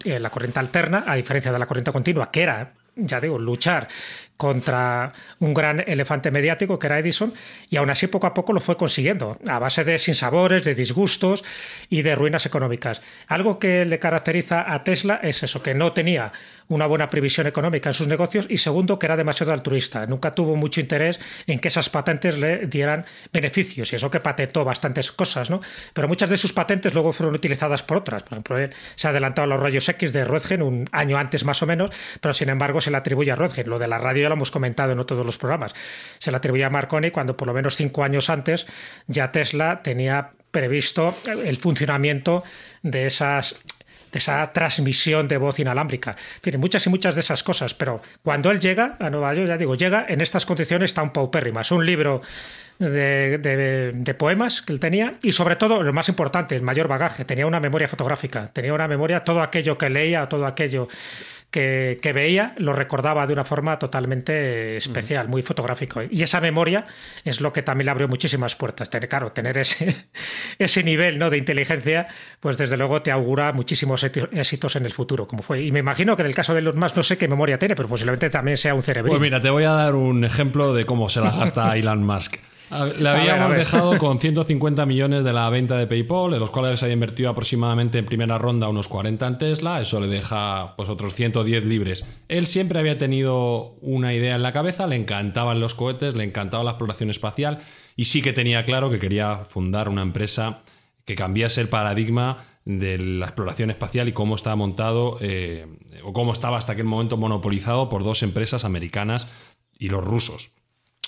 en la corriente alterna, a diferencia de la corriente continua, que era, ya digo, luchar contra un gran elefante mediático que era Edison y aún así poco a poco lo fue consiguiendo a base de sinsabores, de disgustos y de ruinas económicas. Algo que le caracteriza a Tesla es eso, que no tenía una buena previsión económica en sus negocios y segundo que era demasiado altruista. Nunca tuvo mucho interés en que esas patentes le dieran beneficios y eso que patentó bastantes cosas, ¿no? Pero muchas de sus patentes luego fueron utilizadas por otras. Por ejemplo, se ha a los rayos X de Röntgen un año antes más o menos, pero sin embargo se le atribuye a Röntgen. Lo de la radio hemos comentado en todos los programas. Se le atribuye a Marconi cuando por lo menos cinco años antes ya Tesla tenía previsto el funcionamiento de esas esa transmisión de voz inalámbrica. Tiene muchas y muchas de esas cosas, pero cuando él llega a Nueva York, ya digo, llega en estas condiciones tan paupérrimas. Un libro de, de, poemas que él tenía y sobre todo, lo más importante, el mayor bagaje, tenía una memoria fotográfica, tenía una memoria, todo aquello que leía, todo aquello que, veía lo recordaba de una forma totalmente especial, muy fotográfico. Y esa memoria es lo que también le abrió muchísimas puertas. Tener, claro, tener ese, ese nivel ¿no? de inteligencia, pues desde luego te augura muchísimos éxitos en el futuro, como fue. Y me imagino que en el caso de los más no sé qué memoria tiene, pero posiblemente también sea un cerebro. Pues mira, te voy a dar un ejemplo de cómo se la gasta Elon Musk. Le habíamos dejado con 150 millones de la venta de PayPal, en los cuales se había invertido aproximadamente en primera ronda unos 40 en Tesla, eso le deja pues otros 110 libres. Él siempre había tenido una idea en la cabeza, le encantaban los cohetes, le encantaba la exploración espacial y sí que tenía claro que quería fundar una empresa que cambiase el paradigma de la exploración espacial y cómo estaba montado eh, o cómo estaba hasta aquel momento monopolizado por dos empresas americanas y los rusos.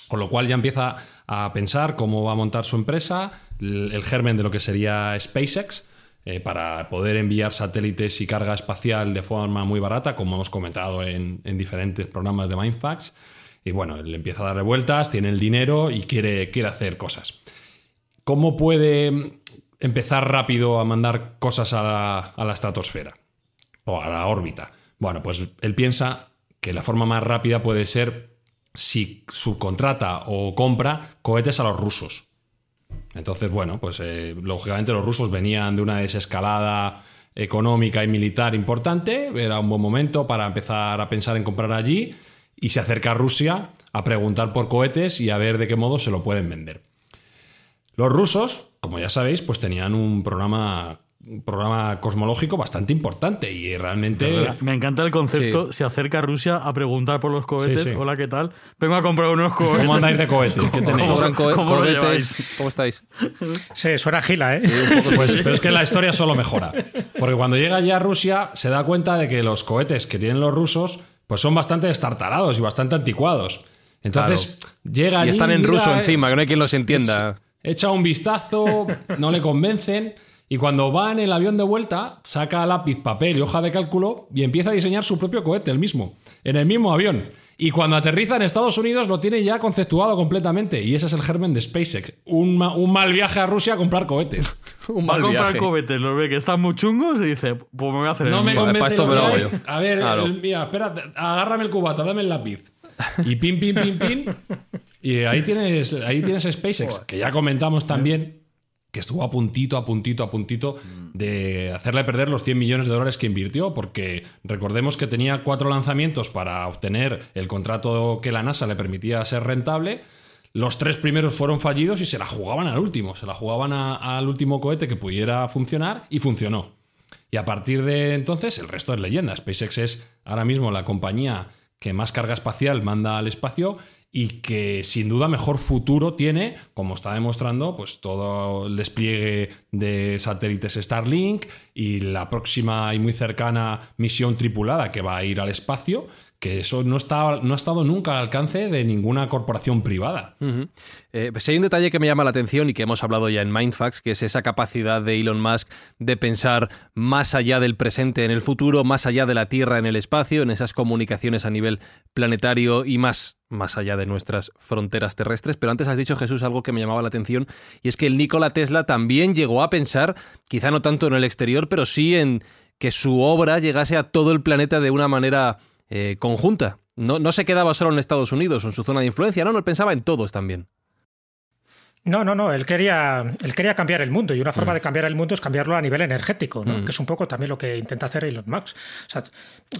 Con lo cual ya empieza a pensar cómo va a montar su empresa, el germen de lo que sería SpaceX, eh, para poder enviar satélites y carga espacial de forma muy barata, como hemos comentado en, diferentes programas de Mindfax. Y bueno, él empieza a darle vueltas, tiene el dinero y quiere, quiere hacer cosas. ¿Cómo puede empezar rápido a mandar cosas a la estratosfera o a la órbita? Bueno, pues él piensa que la forma más rápida puede ser si subcontrata o compra cohetes a los rusos. Entonces, bueno, pues eh, lógicamente los rusos venían de una desescalada económica y militar importante, era un buen momento para empezar a pensar en comprar allí y se acerca a Rusia a preguntar por cohetes y a ver de qué modo se lo pueden vender. Los rusos, como ya sabéis, pues tenían un programa un programa cosmológico bastante importante y realmente... Me encanta el concepto, se acerca a Rusia a preguntar por los cohetes, hola, ¿qué tal? Vengo a comprar unos cohetes. ¿Cómo andáis de cohetes? ¿Qué tenéis? ¿Cómo, ¿Cómo estáis? Sí, suena gila, ¿eh? Pues, pero es que la historia solo mejora. Porque cuando llega ya a Rusia se da cuenta de que los cohetes que tienen los rusos pues son bastante estartarados y bastante anticuados. Entonces llega allí... Y están en ruso encima, que no hay quien los entienda. Echa un vistazo, no le convencen... Y cuando va en el avión de vuelta, saca lápiz, papel y hoja de cálculo y empieza a diseñar su propio cohete, el mismo, en el mismo avión. Y cuando aterriza en Estados Unidos lo tiene ya conceptuado completamente. Y ese es el germen de SpaceX. Un, mal viaje a Rusia a comprar cohetes. un mal va a comprar cohetes, lo ve que están muy chungos y dice, pues me voy a hacer no el me convence, esto A ver, mira, espérate, agárrame el cubata, dame el lápiz. Y pin, pin, pin, pin. Y ahí tienes, ahí tienes SpaceX, que ya comentamos también que estuvo a puntito, a puntito, a puntito de hacerle perder los 100 millones de dólares que invirtió, porque recordemos que tenía cuatro lanzamientos para obtener el contrato que la NASA le permitía ser rentable. Los tres primeros fueron fallidos y se la jugaban al último, se la jugaban al último cohete que pudiera funcionar y funcionó. Y a partir de entonces el resto es leyenda. SpaceX es ahora mismo la compañía que más carga espacial manda al espacio y que sin duda mejor futuro tiene, como está demostrando, pues todo el despliegue de satélites Starlink y la próxima y muy cercana misión tripulada que va a ir al espacio que eso no, está, no ha estado nunca al alcance de ninguna corporación privada. Eh, pues hay un detalle que me llama la atención y que hemos hablado ya en Mindfax, que es esa capacidad de Elon Musk de pensar más allá del presente en el futuro, más allá de la Tierra en el espacio, en esas comunicaciones a nivel planetario y más más allá de nuestras fronteras terrestres. Pero antes has dicho, Jesús, algo que me llamaba la atención, y es que el Nikola Tesla también llegó a pensar, quizá no tanto en el exterior, pero sí en que su obra llegase a todo el planeta de una manera eh, conjunta. No, no, se quedaba solo en Estados Unidos o en su zona de influencia, no, no, pensaba en todos también. No, no, no. Él quería, él quería cambiar el mundo y una forma mm. de cambiar el mundo es cambiarlo a nivel energético, ¿no? Mm. que es un poco también lo que intenta hacer Elon Musk. O sea,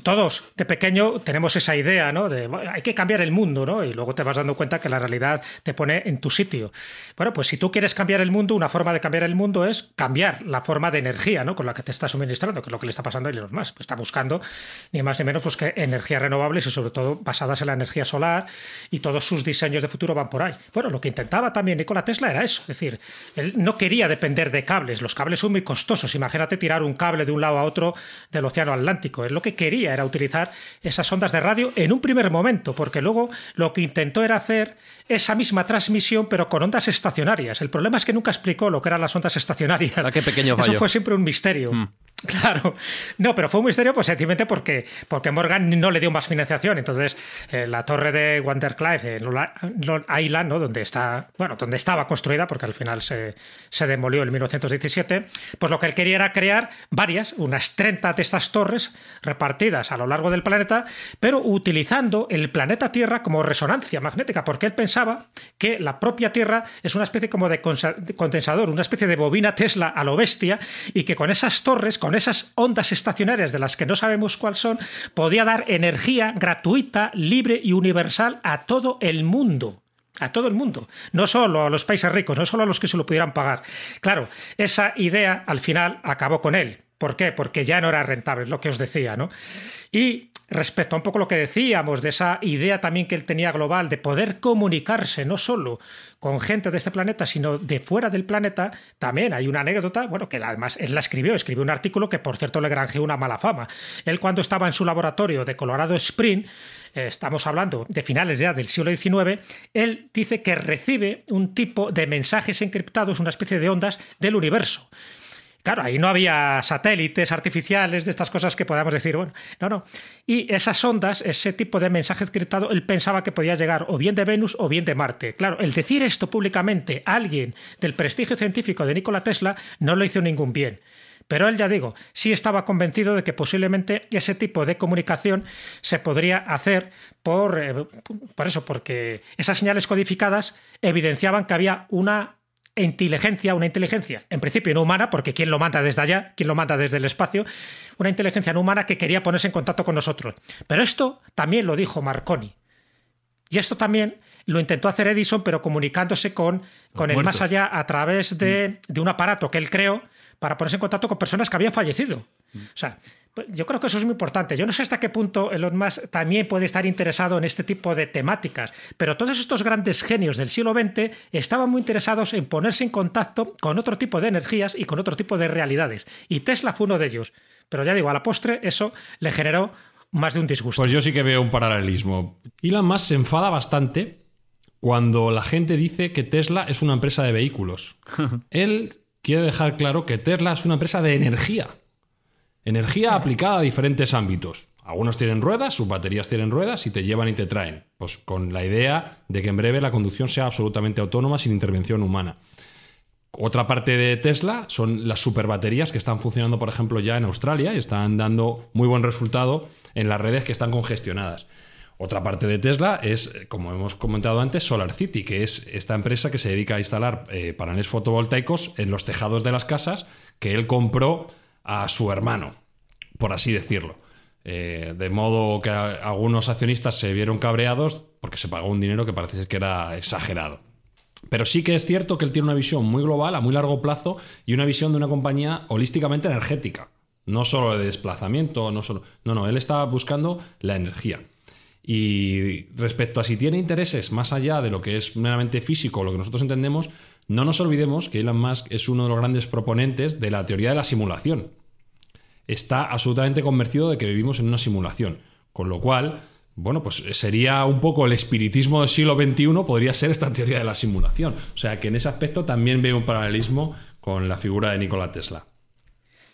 todos de pequeño tenemos esa idea, ¿no? De hay que cambiar el mundo, ¿no? Y luego te vas dando cuenta que la realidad te pone en tu sitio. Bueno, pues si tú quieres cambiar el mundo, una forma de cambiar el mundo es cambiar la forma de energía, ¿no? Con la que te está suministrando, que es lo que le está pasando a Elon Musk. Pues está buscando ni más ni menos pues, que energías renovables y sobre todo basadas en la energía solar y todos sus diseños de futuro van por ahí. Bueno, lo que intentaba también Nikola Tesla era eso, es decir, él no quería depender de cables, los cables son muy costosos, imagínate tirar un cable de un lado a otro del Océano Atlántico, él lo que quería era utilizar esas ondas de radio en un primer momento, porque luego lo que intentó era hacer esa misma transmisión pero con ondas estacionarias. El problema es que nunca explicó lo que eran las ondas estacionarias. ¿A qué pequeño fallo? Eso fue siempre un misterio. Mm. Claro, no, pero fue un misterio pues sencillamente porque, porque Morgan no le dio más financiación. Entonces, eh, la torre de Wonderclife en Long Island, ¿no? donde está, bueno, donde estaba construida, porque al final se, se, demolió en 1917, pues lo que él quería era crear varias, unas 30 de estas torres repartidas a lo largo del planeta, pero utilizando el planeta Tierra como resonancia magnética, porque él pensaba que la propia Tierra es una especie como de condensador, una especie de bobina Tesla a lo bestia, y que con esas torres, con esas ondas estacionarias de las que no sabemos cuáles son, podía dar energía gratuita, libre y universal a todo el mundo a todo el mundo, no solo a los países ricos, no solo a los que se lo pudieran pagar. Claro, esa idea al final acabó con él. ¿Por qué? Porque ya no era rentable, es lo que os decía, ¿no? Y respecto a un poco lo que decíamos, de esa idea también que él tenía global de poder comunicarse no solo con gente de este planeta, sino de fuera del planeta, también hay una anécdota, bueno, que además él la escribió, escribió un artículo que por cierto le granjeó una mala fama. Él cuando estaba en su laboratorio de Colorado Spring, estamos hablando de finales ya del siglo XIX, él dice que recibe un tipo de mensajes encriptados, una especie de ondas del universo. Claro, ahí no había satélites artificiales de estas cosas que podamos decir, bueno, no, no. Y esas ondas, ese tipo de mensaje escrito, él pensaba que podía llegar o bien de Venus o bien de Marte. Claro, el decir esto públicamente a alguien del prestigio científico de Nikola Tesla no lo hizo ningún bien. Pero él, ya digo, sí estaba convencido de que posiblemente ese tipo de comunicación se podría hacer por, eh, por eso, porque esas señales codificadas evidenciaban que había una inteligencia, una inteligencia, en principio no humana, porque ¿quién lo manda desde allá? ¿Quién lo manda desde el espacio? Una inteligencia no humana que quería ponerse en contacto con nosotros. Pero esto también lo dijo Marconi. Y esto también lo intentó hacer Edison, pero comunicándose con, con el más allá a través de, de un aparato que él creó para ponerse en contacto con personas que habían fallecido. O sea, yo creo que eso es muy importante. Yo no sé hasta qué punto Elon Musk también puede estar interesado en este tipo de temáticas, pero todos estos grandes genios del siglo XX estaban muy interesados en ponerse en contacto con otro tipo de energías y con otro tipo de realidades. Y Tesla fue uno de ellos. Pero ya digo, a la postre eso le generó más de un disgusto. Pues yo sí que veo un paralelismo. Elon Musk se enfada bastante cuando la gente dice que Tesla es una empresa de vehículos. Él quiere dejar claro que Tesla es una empresa de energía. Energía aplicada a diferentes ámbitos. Algunos tienen ruedas, sus baterías tienen ruedas y te llevan y te traen. Pues con la idea de que en breve la conducción sea absolutamente autónoma sin intervención humana. Otra parte de Tesla son las superbaterías que están funcionando, por ejemplo, ya en Australia y están dando muy buen resultado en las redes que están congestionadas. Otra parte de Tesla es, como hemos comentado antes, Solar City, que es esta empresa que se dedica a instalar eh, paneles fotovoltaicos en los tejados de las casas que él compró a su hermano, por así decirlo. Eh, de modo que algunos accionistas se vieron cabreados porque se pagó un dinero que parece que era exagerado. Pero sí que es cierto que él tiene una visión muy global, a muy largo plazo, y una visión de una compañía holísticamente energética. No solo de desplazamiento, no solo. No, no, él está buscando la energía. Y respecto a si tiene intereses más allá de lo que es meramente físico, lo que nosotros entendemos, no nos olvidemos que Elon Musk es uno de los grandes proponentes de la teoría de la simulación. Está absolutamente convencido de que vivimos en una simulación, con lo cual, bueno, pues sería un poco el espiritismo del siglo XXI, podría ser esta teoría de la simulación. O sea que en ese aspecto también veo un paralelismo con la figura de Nikola Tesla.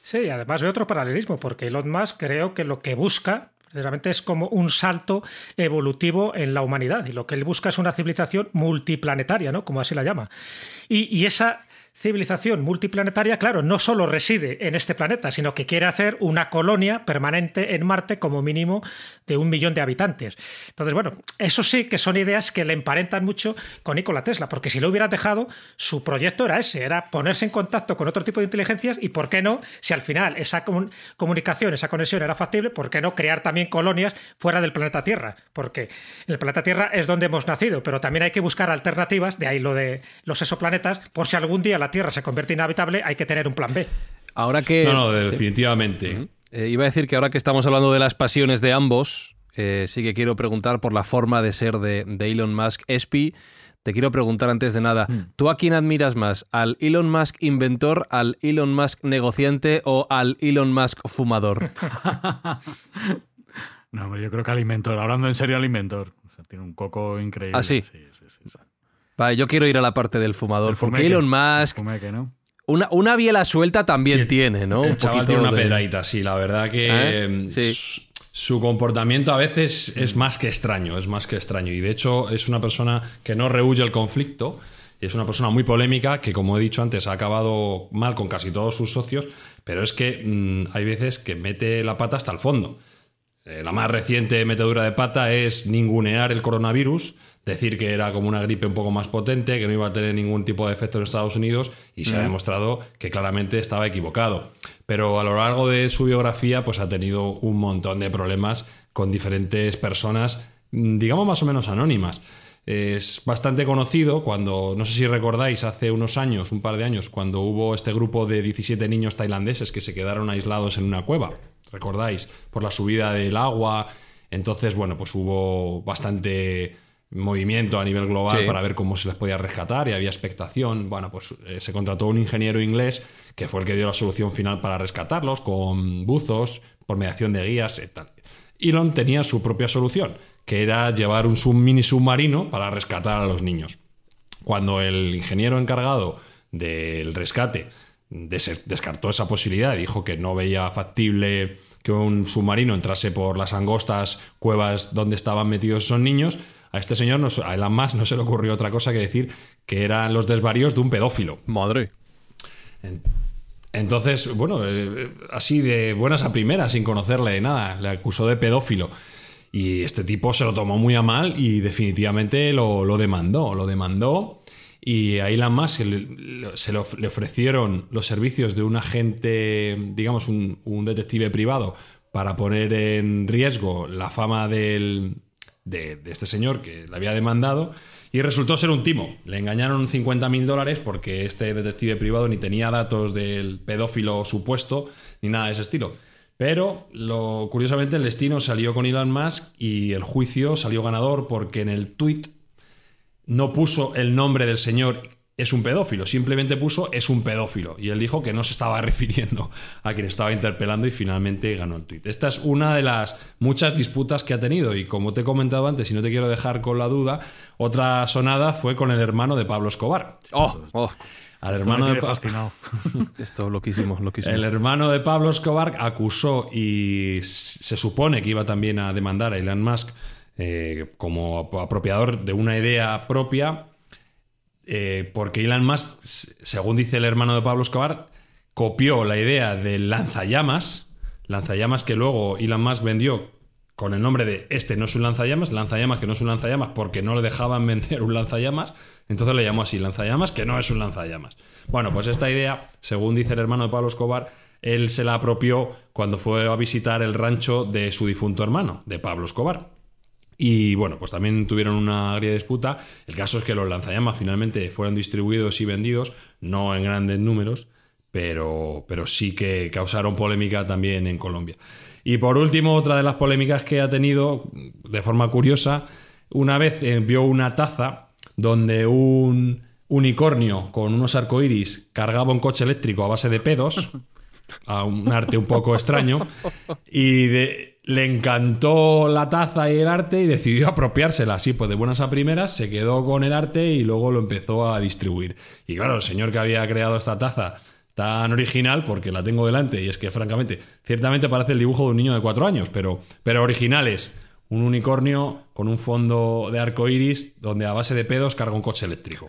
Sí, además veo otro paralelismo, porque Elon Musk creo que lo que busca Realmente es como un salto evolutivo en la humanidad y lo que él busca es una civilización multiplanetaria, ¿no? Como así la llama. Y, esa civilización multiplanetaria, claro, no solo reside en este planeta, sino que quiere hacer una colonia permanente en Marte como mínimo de un millón de habitantes. Entonces, bueno, eso sí que son ideas que le emparentan mucho con Nikola Tesla, porque si lo hubiera dejado, su proyecto era ese, era ponerse en contacto con otro tipo de inteligencias y, ¿por qué no? Si al final esa comunicación, esa conexión era factible, ¿por qué no crear también colonias fuera del planeta Tierra? Porque el planeta Tierra es donde hemos nacido, pero también hay que buscar alternativas, de ahí lo de los exoplanetas, por si algún día la Tierra se convierte inhabitable, hay que tener un plan B. Ahora que... No, no, definitivamente. Eh, iba a decir que ahora que estamos hablando de las pasiones de ambos, eh, sí que quiero preguntar por la forma de ser de, Elon Musk. Espi, te quiero preguntar antes de nada, mm. ¿tú a quién admiras más? ¿Al Elon Musk inventor, al Elon Musk negociante o al Elon Musk fumador? no, hombre, yo creo que al inventor. Hablando en serio, al inventor. tiene un coco increíble. ¿Ah, sí? Sí, sí, sí. Vale, yo quiero ir a la parte del fumador, porque Elon Musk... Una, una biela suelta también tiene, ¿no? El chaval tiene una pedradita, sí. La verdad que ¿Eh? em, su comportamiento a veces es más que extraño, es más que extraño. Y de hecho es una persona que no rehuye el conflicto. Y es una persona muy polémica que, como he dicho antes, ha acabado mal con casi todos sus socios. Pero es que mm, hay veces que mete la pata hasta el fondo. Eh, la más reciente metedura de pata es ningunear el coronavirus decir que era como una gripe un poco más potente, que no iba a tener ningún tipo de efecto en Estados Unidos y se ha demostrado que claramente estaba equivocado. Pero a lo largo de su biografía pues ha tenido un montón de problemas con diferentes personas, mm, digamos más o menos anónimas. Es bastante conocido cuando, no sé si recordáis, hace unos años, un par de años, cuando hubo este grupo de 17 niños tailandeses que se quedaron aislados en una cueva, recordáis, por la subida del agua. Entonces, bueno, pues hubo bastante movimiento a nivel global para ver cómo se les podía rescatar y había expectación. Bueno, pues eh, se contrató un ingeniero inglés que fue el que dio la solución final para rescatarlos con buzos, por mediación de guías y tal. Elon tenía su propia solución, que era llevar un mini submarino para rescatar a los niños. Cuando el ingeniero encargado del rescate descartó esa posibilidad, dijo que no veía factible que un submarino entrase por las angostas cuevas donde estaban metidos esos niños, a este señor, no, a Elon Musk, no se le ocurrió otra cosa que decir que eran los desvaríos de un pedófilo. Madre. Entonces, bueno, eh, así de buenas a primeras, sin conocerle de nada, le acusó de pedófilo. Y este tipo se lo tomó muy a mal y definitivamente lo, demandó. Lo demandó y a Elon Musk se, le, ofrecieron los servicios de un agente, digamos, un, un detective privado para poner en riesgo la fama del, de, este señor que le había demandado y resultó ser un timo. Le engañaron 50 mil dólares porque este detective privado ni tenía datos del pedófilo supuesto ni nada de ese estilo. Pero lo, curiosamente el destino salió con Elon Musk y el juicio salió ganador porque en el tweet no puso el nombre del señor es un pedófilo, simplemente puso es un pedófilo y él dijo que no se estaba refiriendo a quien estaba interpelando y finalmente ganó el tuit. Esta es una de las muchas disputas que ha tenido y como te he comentado antes y no te quiero dejar con la duda, otra sonada fue con el hermano de Pablo Escobar. Oh, oh. Al hermano de fascinado. Esto loquísimo, loquísimo. El hermano de Pablo Escobar acusó y se supone que iba también a demandar a Elon Musk eh, como apropiador de una idea propia eh, porque Elon Musk, según dice el hermano de Pablo Escobar, copió la idea del lanzallamas, lanzallamas que luego Elon Musk vendió con el nombre de este no es un lanzallamas, lanzallamas que no es un lanzallamas porque no le dejaban vender un lanzallamas, entonces le llamó así lanzallamas que no es un lanzallamas. Bueno, pues esta idea, según dice el hermano de Pablo Escobar, él se la apropió cuando fue a visitar el rancho de su difunto hermano, de Pablo Escobar. Y bueno, pues también tuvieron una agria disputa. El caso es que los lanzallamas finalmente fueron distribuidos y vendidos, no en grandes números, pero, pero sí que causaron polémica también en Colombia. Y por último, otra de las polémicas que ha tenido, de forma curiosa, una vez vio una taza donde un unicornio con unos arcoíris cargaba un coche eléctrico a base de pedos, a un arte un poco extraño, y de, le encantó la taza y el arte y decidió apropiársela. Así, pues de buenas a primeras se quedó con el arte y luego lo empezó a distribuir. Y claro, el señor que había creado esta taza tan original, porque la tengo delante y es que francamente, ciertamente parece el dibujo de un niño de cuatro años, pero, pero originales. un unicornio con un fondo de arco iris donde a base de pedos carga un coche eléctrico.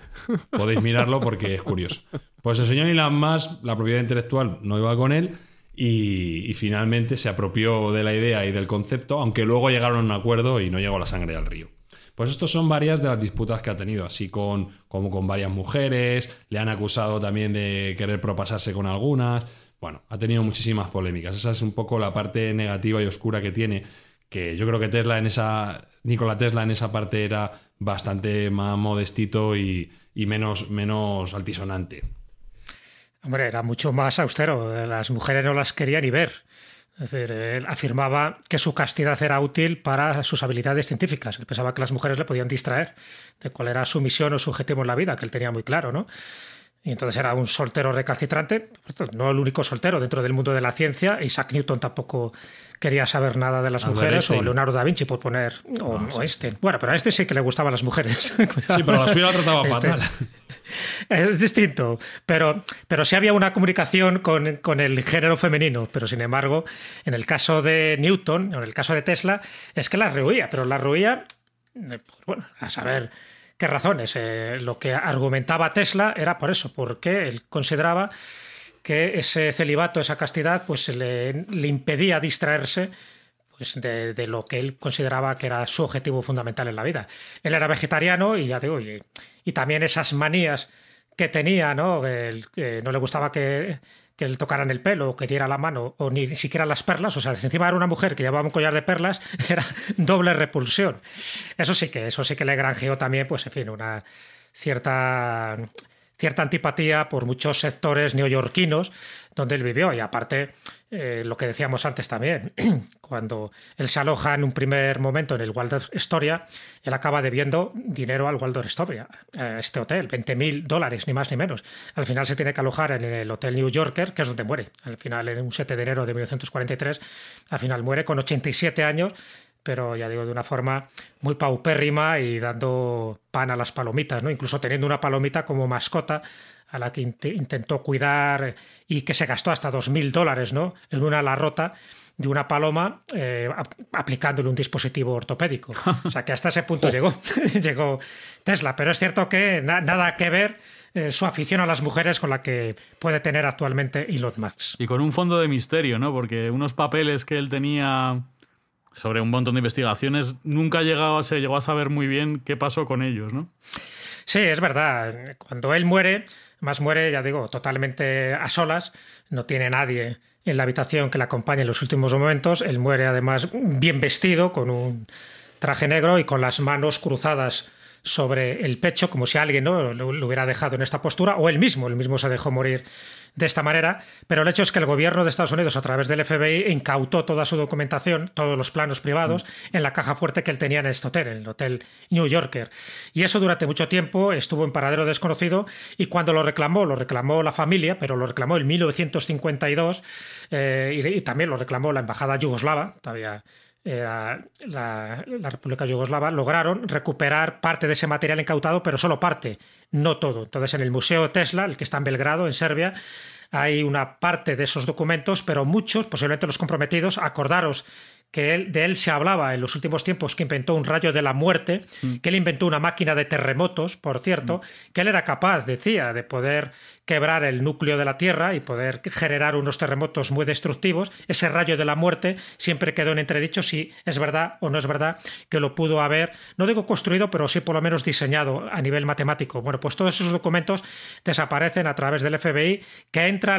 Podéis mirarlo porque es curioso. Pues el señor Elon Musk, la propiedad intelectual no iba con él y, finalmente se apropió de la idea y del concepto, aunque luego llegaron a un acuerdo y no llegó la sangre al río. Pues estos son varias de las disputas que ha tenido, así con, como con varias mujeres, le han acusado también de querer propasarse con algunas. Bueno, ha tenido muchísimas polémicas. Esa es un poco la parte negativa y oscura que tiene, que yo creo que Tesla en esa, Nikola Tesla en esa parte era bastante más modestito y, y menos, menos altisonante. Hombre, era mucho más austero. Las mujeres no las quería ni ver. Es él afirmaba que su castidad era útil para sus habilidades científicas. Él pensaba que las mujeres le podían distraer de cuál era su misión o su objetivo en la vida, que él tenía muy claro, ¿no? Y entonces era un soltero recalcitrante, no el único soltero dentro del mundo de la ciencia. Isaac Newton tampoco quería saber nada de las mujeres, o Leonardo da Vinci, por poner, o, este. Bueno, pero a este sí que le gustaban las mujeres. sí, pero la suya la trataba este fatal. Es distinto, pero, pero sí había una comunicación con, con, el género femenino, pero sin embargo, en el caso de Newton, o en el caso de Tesla, es que la rehuía, pero la rehuía, eh, pues bueno, a saber qué razones. Eh, lo que argumentaba Tesla era por eso, porque él consideraba que ese celibato, esa castidad, pues le, le impedía distraerse pues de, lo que él consideraba que era su objetivo fundamental en la vida. Él era vegetariano y ya digo, y, y también esas manías que tenía, ¿no? no le gustaba que, que le tocaran el pelo o que diera la mano o ni siquiera las perlas, o sea, encima era una mujer que llevaba un collar de perlas, era doble repulsión. Eso sí que, eso sí que le granjeó también, pues en fin, una cierta cierta antipatía por muchos sectores neoyorquinos donde él vivió. Y aparte, eh, lo que decíamos antes también, cuando él se aloja en un primer momento en el Waldorf Astoria, él acaba debiendo dinero al Waldorf Astoria, este hotel, 20 mil dólares, ni más ni menos. Al final se tiene que alojar en el Hotel New Yorker, que es donde muere. Al final, en un 7 de enero de 1943, al final muere con 87 años pero ya digo, de una forma muy paupérrima y dando pan a las palomitas, ¿no? Incluso teniendo una palomita como mascota a la que intentó cuidar y que se gastó hasta dos mil dólares, ¿no? En una ala rota de una paloma eh, aplicándole un dispositivo ortopédico. O sea que hasta ese punto llegó, llegó Tesla. Pero es cierto que nada que ver eh, su afición a las mujeres con la que puede tener actualmente Elon Musk. Y con un fondo de misterio, ¿no? Porque unos papeles que él tenía sobre un montón de investigaciones, nunca llegado, se llegó a saber muy bien qué pasó con ellos, ¿no? Sí, es verdad. Cuando él muere, más muere, ya digo, totalmente a solas, no tiene nadie en la habitación que le acompañe en los últimos momentos. Él muere además bien vestido, con un traje negro y con las manos cruzadas sobre el pecho, como si alguien ¿no? lo, hubiera dejado en esta postura, o él mismo, él mismo se dejó morir de esta manera, pero el hecho es que el gobierno de Estados Unidos, a través del FBI, incautó toda su documentación, todos los planos privados, mm. en la caja fuerte que él tenía en este hotel, en el Hotel New Yorker. Y eso durante mucho tiempo estuvo en paradero desconocido y cuando lo reclamó, lo reclamó la familia, pero lo reclamó en 1952 eh, y, y, también lo reclamó la embajada yugoslava, todavía la, la, República Yugoslava, lograron recuperar parte de ese material incautado, pero solo parte, no todo. Entonces, en el Museo Tesla, el que está en Belgrado, en Serbia, hay una parte de esos documentos, pero muchos, posiblemente los comprometidos, acordaros que de él se hablaba en los últimos tiempos, que inventó un rayo de la muerte, mm. que él inventó una máquina de terremotos, por cierto, mm. que él era capaz, decía, de poder quebrar el núcleo de la Tierra y poder generar unos terremotos muy destructivos. Ese rayo de la muerte siempre quedó en entredicho si es verdad o no es verdad que lo pudo haber, no digo construido, pero sí por lo menos diseñado a nivel matemático. Bueno, pues todos esos documentos desaparecen a través del FBI que entra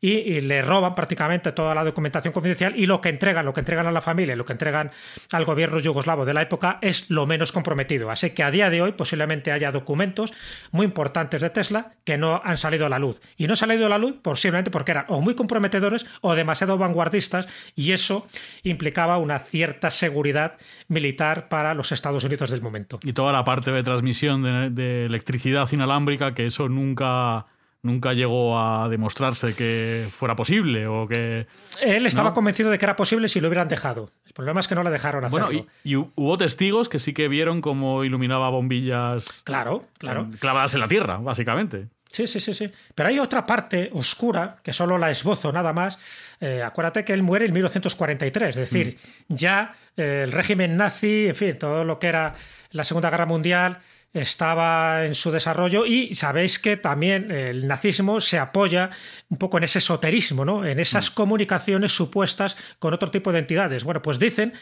y, le roban prácticamente toda la documentación confidencial y lo que entregan, lo que entregan a la familia, lo que entregan al gobierno yugoslavo de la época es lo menos comprometido. Así que a día de hoy posiblemente haya documentos muy importantes de Tesla que no han salido a la luz. Y no ha salido a la luz posiblemente porque eran o muy comprometedores o demasiado vanguardistas y eso implicaba una cierta seguridad militar para los Estados Unidos del momento. Y toda la parte de transmisión de, de electricidad inalámbrica, que eso nunca nunca llegó a demostrarse que fuera posible o que... Él estaba convencido de que era posible si lo hubieran dejado. El problema es que no le dejaron hacerlo. Bueno, y, hubo testigos que sí que vieron cómo iluminaba bombillas... Claro, claro. Clavadas en la tierra, básicamente. Sí, sí, sí, sí. Pero hay otra parte oscura, que solo la esbozo nada más. Eh, acuérdate que él muere en 1943, es decir, Mm. ya eh, el régimen nazi, en fin, todo lo que era la Segunda Guerra Mundial estaba en su desarrollo y sabéis que también el nazismo se apoya un poco en ese esoterismo, ¿no? en esas comunicaciones supuestas con otro tipo de entidades. Bueno, pues dicen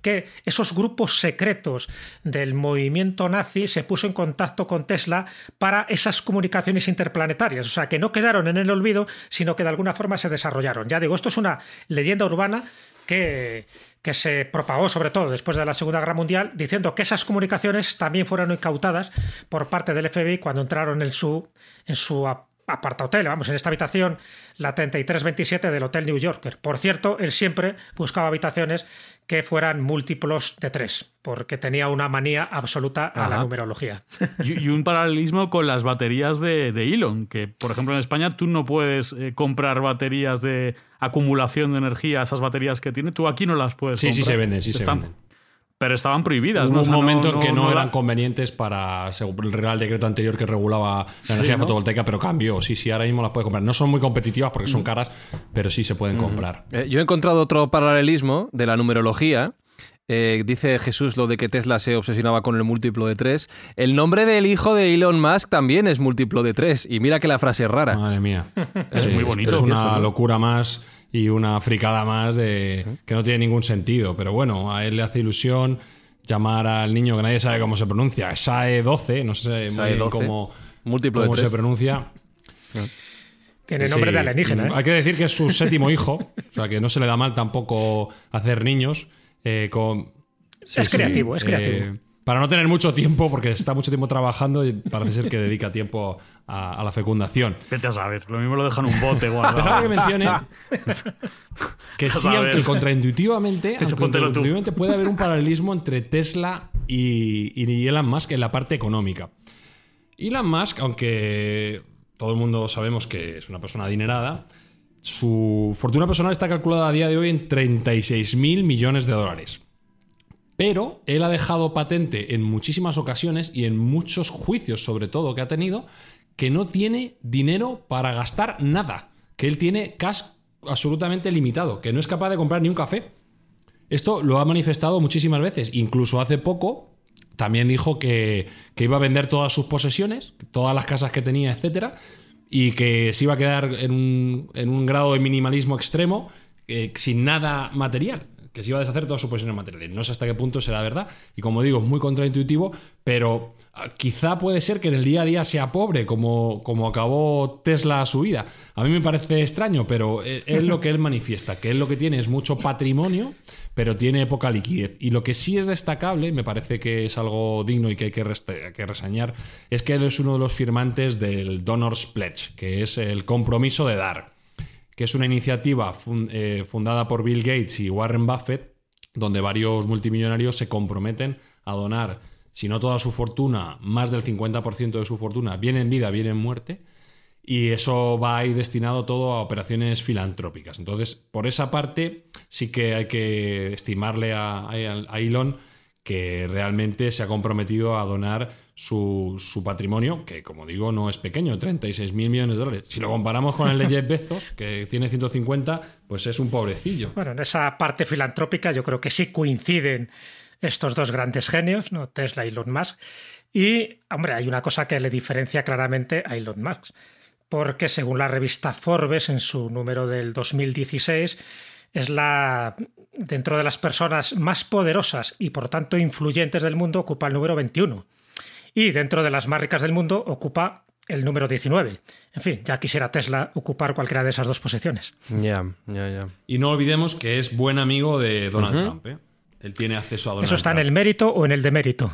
que esos grupos secretos del movimiento nazi se puso en contacto con Tesla para esas comunicaciones interplanetarias, o sea, que no quedaron en el olvido, sino que de alguna forma se desarrollaron. Ya digo, esto es una leyenda urbana que, que se propagó sobre todo después de la Segunda Guerra Mundial, diciendo que esas comunicaciones también fueron incautadas por parte del FBI cuando entraron en su, en su ap- apartahotel, vamos, en esta habitación, la 3327 del Hotel New Yorker. Por cierto, él siempre buscaba habitaciones que fueran múltiplos de tres, porque tenía una manía absoluta a la numerología. Y, y un paralelismo con las baterías de, de Elon, que por ejemplo en España tú no puedes eh, comprar baterías de acumulación de energía, esas baterías que tiene, tú aquí no las puedes Sí, sí comprar. se venden, sí se venden. Pero estaban prohibidas, Hubo ¿no? O un sea, momento en que no, eran convenientes para, según el Real Decreto anterior que regulaba la energía ¿no? fotovoltaica, pero cambió. Sí, sí, ahora mismo las puedes comprar. No son muy competitivas porque Mm. son caras, pero sí se pueden comprar. Eh, yo he encontrado otro paralelismo de la numerología. Eh, dice Jesús lo de que Tesla se obsesionaba con el múltiplo de 3. El nombre del hijo de Elon Musk también es múltiplo de 3. Y mira que la frase es rara. Madre mía. Es muy bonito. Es una Eso, ¿no? locura más y una fricada más de que no tiene ningún sentido. Pero bueno, a él le hace ilusión llamar al niño que nadie sabe cómo se pronuncia. SAE12, no sé muy SAE bien 12, cómo, múltiplo de cómo se pronuncia. Tiene nombre Sí, de alienígena. ¿eh? Hay que decir que es su séptimo hijo, o sea que no se le da mal tampoco hacer niños. eh, con, Es creativo, es creativo. Para no tener mucho tiempo, porque está mucho tiempo trabajando y parece ser que dedica tiempo a, a la fecundación. Vete a saber, lo mismo lo dejan un bote guardado. Déjame que mencione que sí, aunque contraintuitivamente, aunque puede haber un paralelismo entre Tesla y, y Elon Musk en la parte económica. Elon Musk, aunque todo el mundo sabemos que es una persona adinerada, su fortuna personal está calculada a día de hoy en 36 mil millones de dólares. Pero él ha dejado patente en muchísimas ocasiones y en muchos juicios, sobre todo, que ha tenido, que no tiene dinero para gastar nada. Que él tiene cash absolutamente limitado, que no es capaz de comprar ni un café. Esto lo ha manifestado muchísimas veces. Incluso hace poco también dijo que, iba a vender todas sus posesiones, todas las casas que tenía, etcétera, y que se iba a quedar en un, en un grado de minimalismo extremo, eh, sin nada material. Que se iba a deshacer todas sus posesiones materiales. No sé hasta qué punto será verdad. Y como digo, es muy contraintuitivo, pero ah, quizá puede ser que en el día a día sea pobre, como, como acabó Tesla su vida. A mí me parece extraño, pero eh, es lo que él manifiesta, que él lo que tiene es mucho patrimonio, pero tiene poca liquidez. Y lo que sí es destacable, me parece que es algo digno y que hay que, reste- que reseñar, es que él es uno de los firmantes del Donor's Pledge, que es el compromiso de dar, que es una iniciativa eh, fundada por Bill Gates y Warren Buffett, donde varios multimillonarios se comprometen a donar, si no toda su fortuna, más del 50% de su fortuna, bien en vida, bien en muerte, y eso va a ir destinado todo a operaciones filantrópicas. Entonces, por esa parte, sí que hay que estimarle a, a- a Elon que realmente se ha comprometido a donar su, su patrimonio, que como digo, no es pequeño, 36 mil millones de dólares. Si lo comparamos con el de Jeff Bezos, que tiene 150, pues es un pobrecillo. Bueno, en esa parte filantrópica yo creo que sí coinciden estos dos grandes genios, ¿no? Tesla y Elon Musk. Y, hombre, hay una cosa que le diferencia claramente a Elon Musk, porque según la revista Forbes, en su número del 2016, es la, dentro de las personas más poderosas y por tanto influyentes del mundo, ocupa el número 21. Y dentro de las más ricas del mundo ocupa el número 19. En fin, ya quisiera Tesla ocupar cualquiera de esas dos posiciones. Ya, ya, ya. Y no olvidemos que es buen amigo de Donald Trump. ¿eh? Él tiene acceso a Donald ¿Eso está en Trump. el mérito o en el demérito?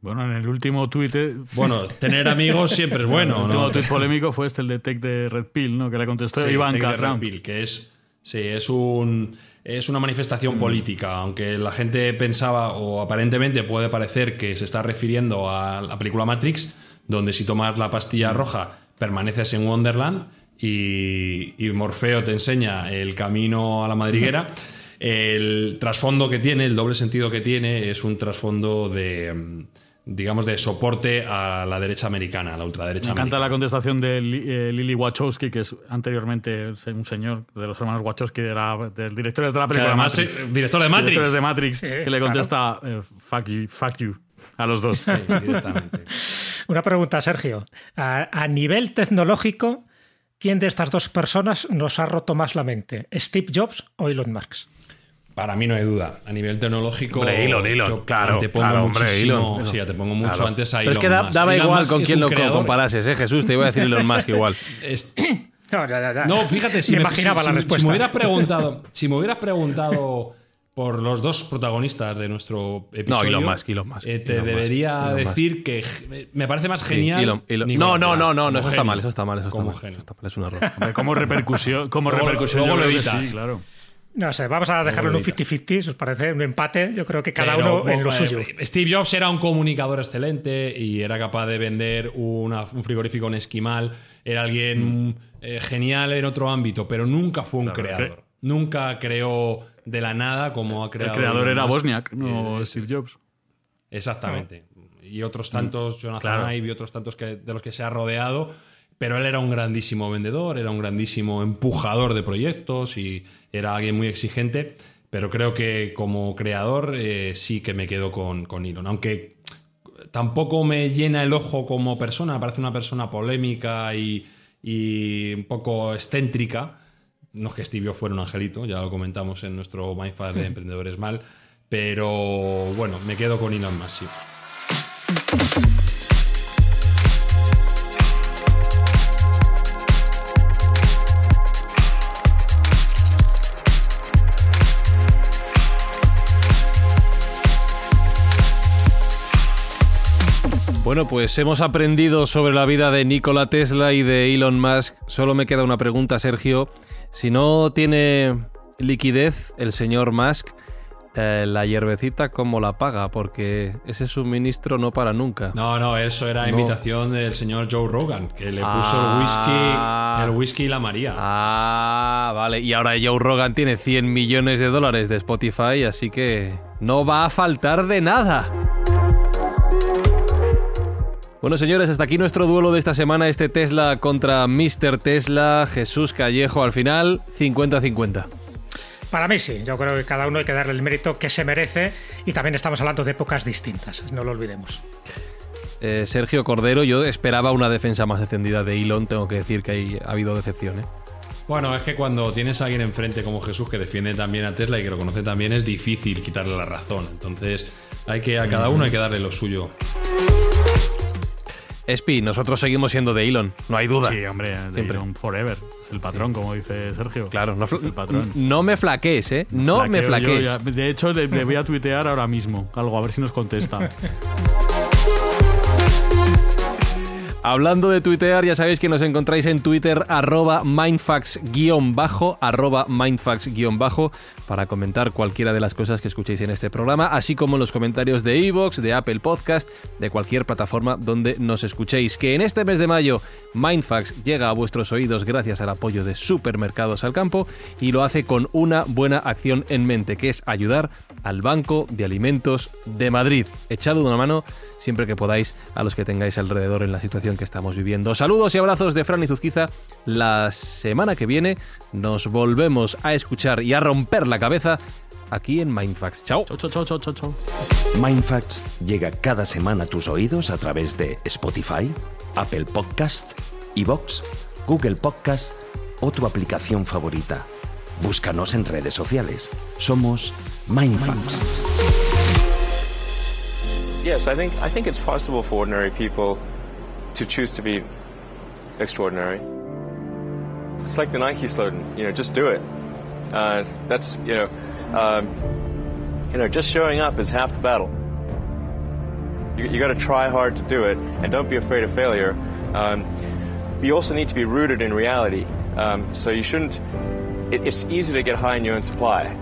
Bueno, en el último tuit. eh, Bueno, tener amigos siempre es bueno. el ¿no? último tuit polémico fue este, el de Tech de Red Pill, ¿no? Que le contestó Sí, Ivanka Trump. Red Pill, que es, sí, es, un, es una manifestación política, aunque la gente pensaba o aparentemente puede parecer que se está refiriendo a la película Matrix, donde si tomas la pastilla roja permaneces en Wonderland y, y Morfeo te enseña el camino a la madriguera. El trasfondo que tiene, el doble sentido que tiene, es un trasfondo de, digamos, de soporte a la derecha americana, a la ultraderecha Me encanta americana. la contestación de eh, Lily Wachowski, que es anteriormente un señor de los hermanos Wachowski, era del director de la película además Matrix. es director de Matrix. Directores de Matrix, Sí, que le claro. contesta eh, fuck, you, fuck you a los dos. Sí, directamente. Una pregunta, Sergio. A, a nivel tecnológico, ¿quién de estas dos personas nos ha roto más la mente? ¿Steve Jobs o Elon Musk? Para mí no hay duda. A nivel tecnológico, Hombre, Elon, Elon, yo claro, te pongo claro, hombre, Elon, Elon. sí, ya te pongo mucho Claro. antes a Pero Elon es que da- Musk. daba Elon igual Musk con quién lo creador- comparases, ¿eh, Jesús? Te iba a decir Elon Musk igual. es- No, ya, ya, ya. No, fíjate, si Me me, imaginaba si- la si- respuesta. Si me hubieras preguntado, si me hubieras preguntado por los dos protagonistas de nuestro episodio, Elon Musk, Elon Musk, eh, te Elon Musk, debería Elon Musk. decir que ge- me parece más Sí, genial. Elon- No, no, no, no, no, eso está mal, eso está mal, eso está Como mal. genio. Eso está mal, es un error. Hombre, como repercusión, como Luego- repercusión luego yo lo que editas. sí, claro. No sé, vamos a dejarlo en un Favorita. 50-50, si os parece, un empate. Yo creo que cada Pero, uno en lo eh, suyo. Steve Jobs era un comunicador excelente y era capaz de vender una- un frigorífico en esquimal. Era alguien eh, genial en otro ámbito, pero nunca fue un Claro, creador. que- Nunca creó de la nada como ha El creado. creador Elon era. Bosniak, no Eh, Steve Jobs. Exactamente. Y otros tantos, Jonathan Claro. Ive y otros tantos que, de los que se ha rodeado. Pero él era un grandísimo vendedor, era un grandísimo empujador de proyectos y era alguien muy exigente. Pero creo que como creador eh, sí que me quedo con, con Elon. Aunque tampoco me llena el ojo como persona, parece una persona polémica y, y un poco excéntrica. No es que Steve Jobs fuera un angelito, ya lo comentamos en nuestro Mindfast de Emprendedores Mal. Pero bueno, me quedo con Elon Musk, sí. Bueno, pues hemos aprendido sobre la vida de Nikola Tesla y de Elon Musk. Solo me queda una pregunta, Sergio. Si no tiene liquidez el señor Musk, eh, la hierbecita, ¿cómo la paga? Porque ese suministro no para nunca. No, no, eso era No. invitación del señor Joe Rogan, que le puso Ah. el whisky, el whisky y la María. Ah, vale. Y ahora Joe Rogan tiene 100 millones de dólares de Spotify, así que no va a faltar de nada. Bueno, señores, hasta aquí nuestro duelo de esta semana, este Tesla contra Mr. Tesla, Jesús Callejo, al final 50-50. Para mí sí, yo creo que cada uno hay que darle el mérito que se merece y también estamos hablando de épocas distintas, no lo olvidemos. Eh, Sergio Cordero, yo esperaba una defensa más extendida de Elon, tengo que decir que hay- ha habido decepción. ¿eh? Bueno, es que cuando tienes a alguien enfrente como Jesús que defiende también a Tesla y que lo conoce también, es difícil quitarle la razón. Entonces, hay que a cada uno hay que darle lo suyo. Espi, nosotros seguimos siendo de Elon, no hay duda. Sí, hombre, de Siempre. Elon Forever. Es el patrón, como dice Sergio. Claro, no, el patrón. no me flaquees, ¿eh? No me Flaqueo flaquees. De hecho, le, le voy a tuitear ahora mismo algo, a ver si nos contesta. Hablando de tuitear, ya sabéis que nos encontráis en Twitter arroba mindfax-bajo, arroba mindfax-bajo, para comentar cualquiera de las cosas que escuchéis en este programa, así como en los comentarios de iVoox, de Apple Podcast, de cualquier plataforma donde nos escuchéis. Que en este mes de mayo Mindfax llega a vuestros oídos gracias al apoyo de Supermercados al Campo y lo hace con una buena acción en mente, que es ayudar al Banco de Alimentos de Madrid. Echad una mano siempre que podáis a los que tengáis alrededor en la situación que estamos viviendo. Saludos y abrazos de Fran y Zuzquiza. La semana que viene nos volvemos a escuchar y a romper la cabeza aquí en Mindfax. Chao. Chau, chau, chau, chau, chau. Mindfacts llega cada semana a tus oídos a través de Spotify, Apple Podcast, Evox, Google Podcast o tu aplicación favorita. Búscanos en redes sociales. Somos Mindfacts. Yes, I think I think it's possible for ordinary people to choose to be extraordinary. It's like the Nike slogan, you know, just do it. Uh, that's you know, um, you know, just showing up is half the battle. You, you got to try hard to do it, and don't be afraid of failure. Um, you also need to be rooted in reality. Um, so you shouldn't. It, it's easy to get high in your own supply.